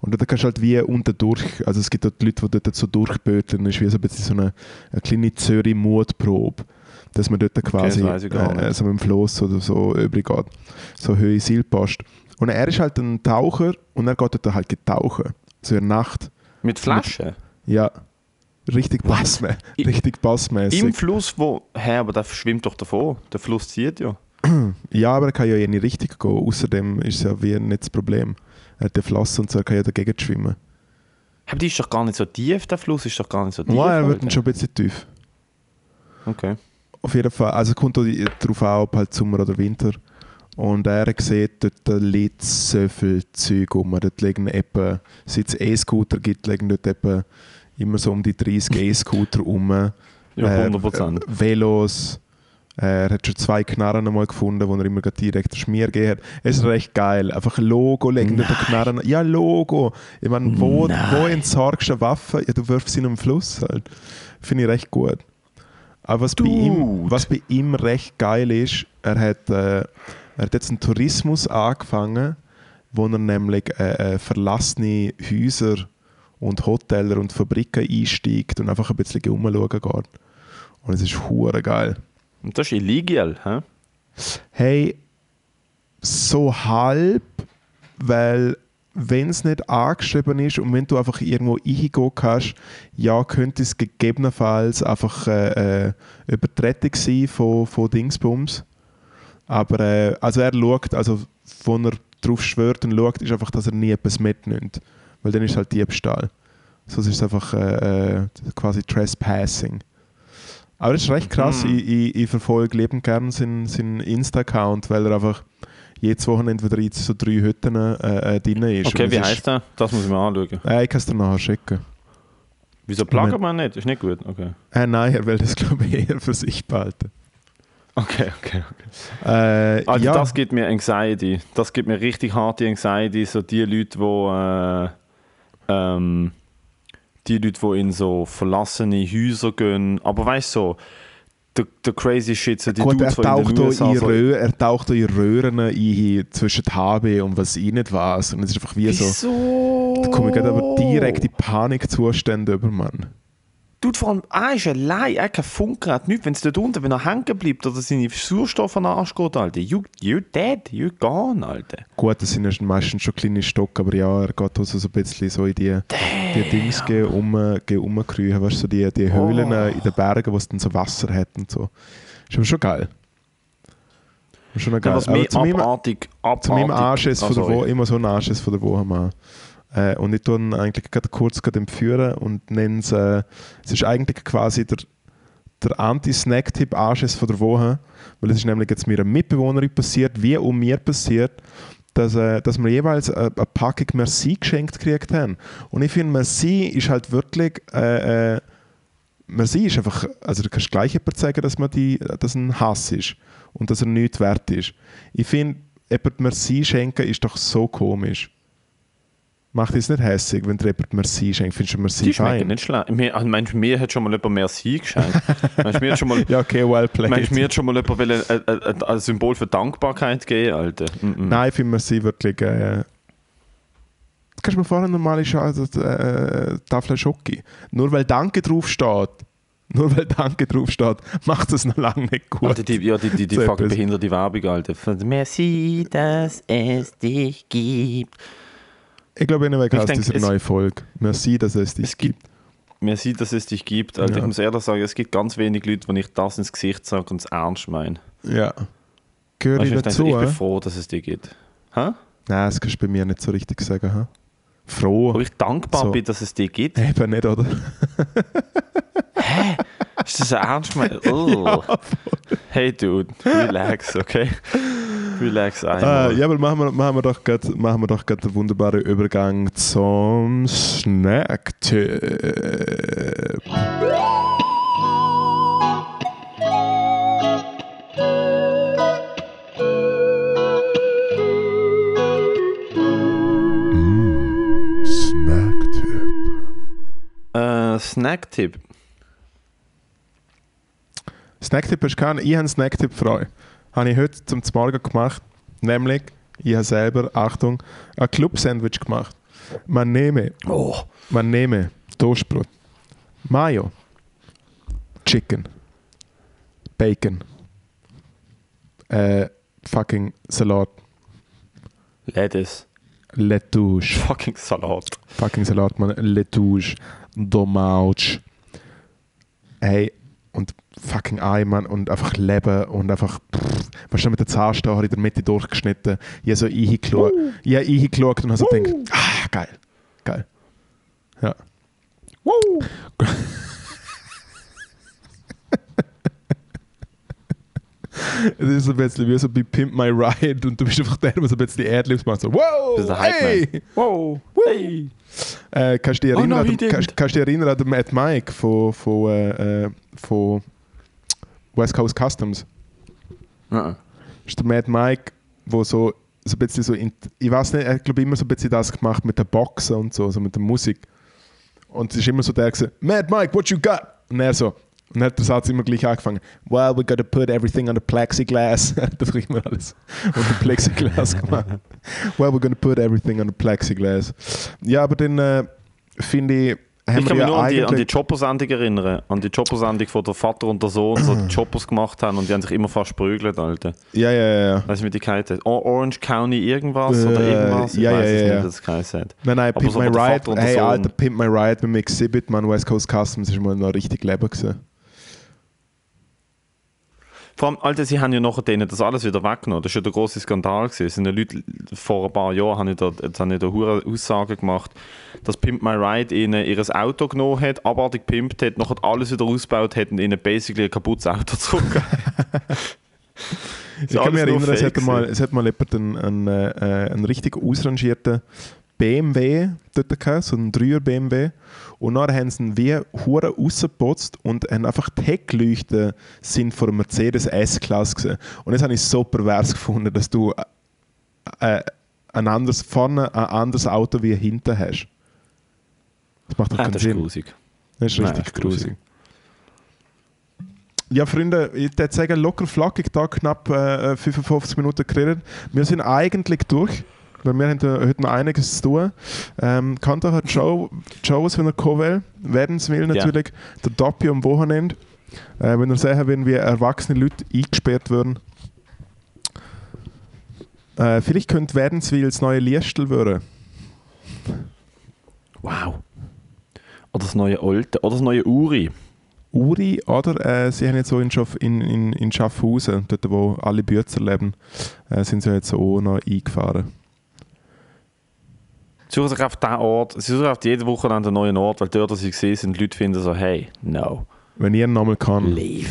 Und da kannst du halt wie unten durch, also es gibt dort Leute, die dort so durchböteln, das ist wie so ein bisschen so eine, eine kleine Zürich-Mutprobe, dass man dort quasi nicht. äh, so mit dem Fluss oder so übergeht, so Höhe Silpast. Und er ist halt ein Taucher und er geht dort halt tauchen, so in der Nacht. Mit Flaschen? Ja, richtig. I- Richtig Im passmäßig. Fluss, wo. Hä, aber der schwimmt doch davor. Der Fluss zieht ja. Ja, aber er kann ja in die Richtung gehen. Außerdem ist es ja wie nicht das Problem. Er hat den Fluss und so, er kann ja dagegen schwimmen. Aber die ist doch gar nicht so tief, der Fluss ist doch gar nicht so tief. Ja, er wird schon ein bisschen tief. Okay. Auf jeden Fall, also kommt darauf an, ob halt Sommer oder Winter. Und er sieht, dort liegt so viel Zeug rum. Dort liegen etwa, seit es E-Scooter gibt, liegen dort etwa immer so um die 30 E-Scooter rum. Ja, Äh, 100%. äh, Velos. Er hat schon zwei Knarren einmal gefunden, wo er immer direkt den Schmier gegeben hat. Es ist recht geil. Einfach ein Logo legen dort Knarren. Ja, Logo. Ich meine, wo, wo entsorgst du eine Waffe? Ja, du wirfst sie in einen Fluss halt. Finde ich recht gut. Aber was bei, ihm, was bei ihm recht geil ist, er hat, äh, er hat jetzt einen Tourismus angefangen, wo er nämlich äh, äh, verlassene Häuser und Hoteller und Fabriken einsteigt und einfach ein bisschen umschauen geht. Und es ist hure geil. Und das ist illegal, hä? Hey, so halb, weil wenn es nicht angeschrieben ist und wenn du einfach irgendwo eingehen kannst, ja, könnte es gegebenenfalls einfach äh, äh, Übertretung sein von, von Dingsbums. Aber äh, also er schaut, also wo er drauf schwört und schaut, ist einfach, dass er nie etwas mitnimmt. Weil dann ist es halt Diebstahl. So ist es einfach äh, äh, quasi Trespassing. Aber das ist recht krass. Mhm. Ich, ich, ich verfolge lebend gern seinen, seinen Insta-Account, weil er einfach jedes Wochenende wieder in so drei Hütten äh, äh, drin ist. Okay, Und wie heißt der? Das muss ich mir anschauen. Äh, ich kann es dir nachher schicken. Wieso plagert man nicht? Ist nicht gut. Okay. Äh, nein, er will das glaube ich eher für sich behalten. Okay, okay. Äh, Also ja, das gibt mir Anxiety. Das gibt mir richtig harte Anxiety. So die Leute, die äh, ähm, die Leute, die in so verlassene Häuser gehen. Aber weißt du, so, der, der crazy Shit, so die gut, er Dudes, die in taucht, den da USA in so, Rö er taucht in Röhren ein zwischen HB und was ich nicht weiß. Und es ist einfach wie so. Wieso? Da komme ich gerade aber direkt in Panikzustände über, Mann. Dude, vor allem, er ist allein, er hat kein Funkgerät, nichts. Wenn es dort unten, wenn er hängen bleibt oder seine Sauerstoff an den Arsch geht, Alter, you, you're dead, you're gone, Alter. Gut, das sind ja meistens schon kleine Stock, aber ja, er geht also so ein bisschen so in die, die Dings gehen um, gehen umkriechen, weißt du, so die, die Höhlen Oh. äh, in den Bergen, wo es dann so Wasser hat und so. Ist aber schon geil. Ist Schon geil. Ja, was Aber mir abartig, abartig... zu meinem Anschiss von der Also, Woche, immer so einen Anschiss von der Woche machen. Äh, und ich tue eigentlich gerade kurz gerade entführen und nenne es, äh, es ist eigentlich quasi der, der Anti-Snack-Tipp Anschiss von der Woche, weil es ist nämlich jetzt mir einer Mitbewohnerin passiert, wie um mir passiert, dass, äh, dass wir jeweils äh, eine Packung Merci geschenkt gekriegt haben. Und ich finde, Merci ist halt wirklich, äh, äh, Merci ist einfach, also du kannst gleich jemand sagen, dass, man die, dass ein Hass ist und dass er nichts wert ist. Ich finde, jemand Merci schenken ist doch so komisch. Macht es nicht hässlich, wenn dir jemand Merci schenkt? Findest du Merci Die fein? nicht schlecht. Mir, also, meinst du, mir hat schon mal jemand Merci geschenkt? meinst du, mir hat schon mal... Ja, okay, well played. Meinst du, mir hat schon mal jemand äh, äh, äh, ein Symbol für Dankbarkeit geben, Alter? Mm -mm. Nein, ich finde Merci wirklich... Äh, kannst du mir vorher normale also, äh, Tafel Schoki. Nur weil Danke draufsteht, nur weil Danke draufsteht, macht es noch lange nicht gut. Alter, die, ja, die, die, die So fucking behinderte Werbung, Alter. Merci, dass es dich gibt. Ich glaube, anyway, denk, diese es- neue Folge. Merci, dass es dich Es gibt Merci, dass es dich gibt. Alter, Ja. ich muss ehrlich sagen, es gibt ganz wenig Leute, wenn ich das ins Gesicht sage und es ernst meine. Ja. Gehöre ich dazu? ich bin hä? froh, dass es dich gibt. Hä? Nein, das kannst du bei mir nicht so richtig sagen. Hä? Froh? Ob ich dankbar So. bin, dass es dich gibt? Eben nicht, oder? Ist das ernst gemeint? Oh. hey, Dude, relax, okay? Relax einmal. Äh, ja, aber machen wir, machen wir doch gerade machen wir doch grad einen wunderbaren Übergang zum Snack-Tipp. Mm, Snack-Tipp. Äh, Snacktipp. Snacktipp hast du keinen. Ich habe einen Snacktipp für euch. Habe ich heute zum Morgen gemacht. Nämlich, ich habe selber, Achtung, ein Club-Sandwich gemacht. Man nehme, Oh. man nehme Toastbrot, Mayo, Chicken, Bacon, äh, fucking Salat, Lettuce. Lettuce, Fucking Salat. fucking Salat, man, Lettuce, Domauch, hey, und fucking Ei, Mann, und einfach Leben und einfach, pff, weißt du, mit der Zahnstocher in der Mitte durchgeschnitten. Ich habe so eingeschaut, ich habe eingeschaut und habe so gedacht, ah, geil, geil. Ja. Es ist so ein bisschen wie so bei Pimp My Ride und du bist einfach der, der so ein bisschen Erdlips macht. So, wow, Das ist Hype hey! Wow. Hey. Äh, kannst du dich Oh, erinnern, no, an kannst, kannst du dich erinnern an den Matt Mike von, von, äh, äh, von West Coast Customs? Uh Das ist der Mad Mike, wo so, so ein bisschen so, ich weiß nicht, er hat glaube immer so ein bisschen das gemacht mit der Boxen und so, so mit der Musik. Und es ist immer so der gesagt, Mad Mike, what you got? Und er so, Und dann hat der Satz immer gleich angefangen. Well, we gotta put everything on the plexiglass. das ich immer alles unter Plexiglas gemacht. well, we're gonna put everything on the plexiglass. Ja, aber dann äh, finde ich, Ich kann mich nur an die, an die. Chopper-Sendung erinnern. An die Chopper-Sendung, wo der Vater und der Sohn so die Choppers gemacht haben und die haben sich immer fast prügelt, Alter. ja, ja, ja. Weißt du, wie die geheißen hat? Orange County irgendwas oder Äh, irgendwas? Ich ja, weiß ja, es ja, nicht, das geheißen hat. Nein, nein, Pimp so My Ride. Hey. Alter, Pimp My Ride mit dem Exhibit, man, West Coast Customs ist mal noch richtig Leben gewesen. Vor allem, Alter, sie haben ja nachher denen das alles wieder weggenommen. Das war ja der große Skandal. Gewesen. Es sind ja Leute, vor ein paar Jahren haben ja da, haben ja da hure Aussagen gemacht, dass Pimp My Ride ihnen ihr Auto genommen hat, abartig gepimpt hat, nachher alles wieder ausgebaut hat und ihnen basically ein kaputtes Auto zurückgegeben. Ich kann mich erinnern, es hat mal, es hat mal jemand einen, einen, äh, einen richtig ausrangierten BMW dort gehabt, so einen 3er BMW. Und dann haben sie ihn wie hure rausgeputzt und haben einfach die Heckleuchten sind von einer Mercedes S-Klasse gesehen. Und das habe ich so pervers gefunden, dass du äh, äh, ein anderes, vorne ein anderes Auto wie hinten hast. Das macht doch Ja, keinen das ist Sinn. grusig. Das ist Nein, richtig das ist grusig. grusig. Ja, Freunde, ich würde sagen, locker flockig da knapp äh, 55 Minuten geredet. Wir sind eigentlich durch, weil wir haben heute noch einiges zu tun. Ähm, kann doch die Show, die Shows, wenn er kommen will, werden es will natürlich, der Doppio am Wochenende. Äh, wenn ihr sehen, wenn wir erwachsene Leute eingesperrt werden. Äh, vielleicht könnte Wärdenswil das neue Liestel werden. Wow. Oder das neue Alte. Oder das neue Uri. Uri, oder? Äh, sie haben jetzt so in, Schaff, in, in, in Schaffhausen, dort wo alle Bützer leben, äh, sind sie jetzt auch noch eingefahren. Sie suchen sich auf den Ort, sie suchen auf jede Woche einen neuen Ort, weil dort, wo sie gesehen sind, die Leute finden so, hey, no, Wenn ihr nochmal kann, leave.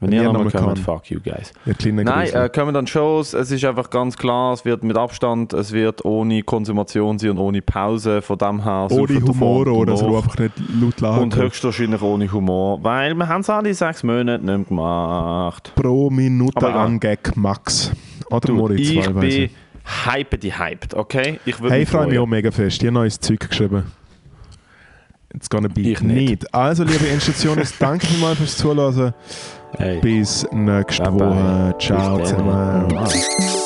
Wenn, Wenn ihr nochmal noch mal kommt, kann. fuck you guys. Nein, äh, kommen dann Shows, es ist einfach ganz klar, es wird mit Abstand, es wird ohne Konsumation sein und ohne Pause, von dem her Ohne Humor oder so noch. einfach nicht laut lachen. Und höchstwahrscheinlich ohne Humor, weil wir haben es alle sechs Monate nicht mehr gemacht. pro Minute an Gag Max. Oder Du, Moritz, ich wahlweise. Bin hypedy hyped, okay? Ich würde Hey, ich freue mich auch mega fest. Die haben neues Zeug geschrieben. It's gonna be Ich nicht. Also, liebe Institutionen, danke vielmals fürs Zuhören. Hey. Bis nächste. Woche. Ciao zusammen.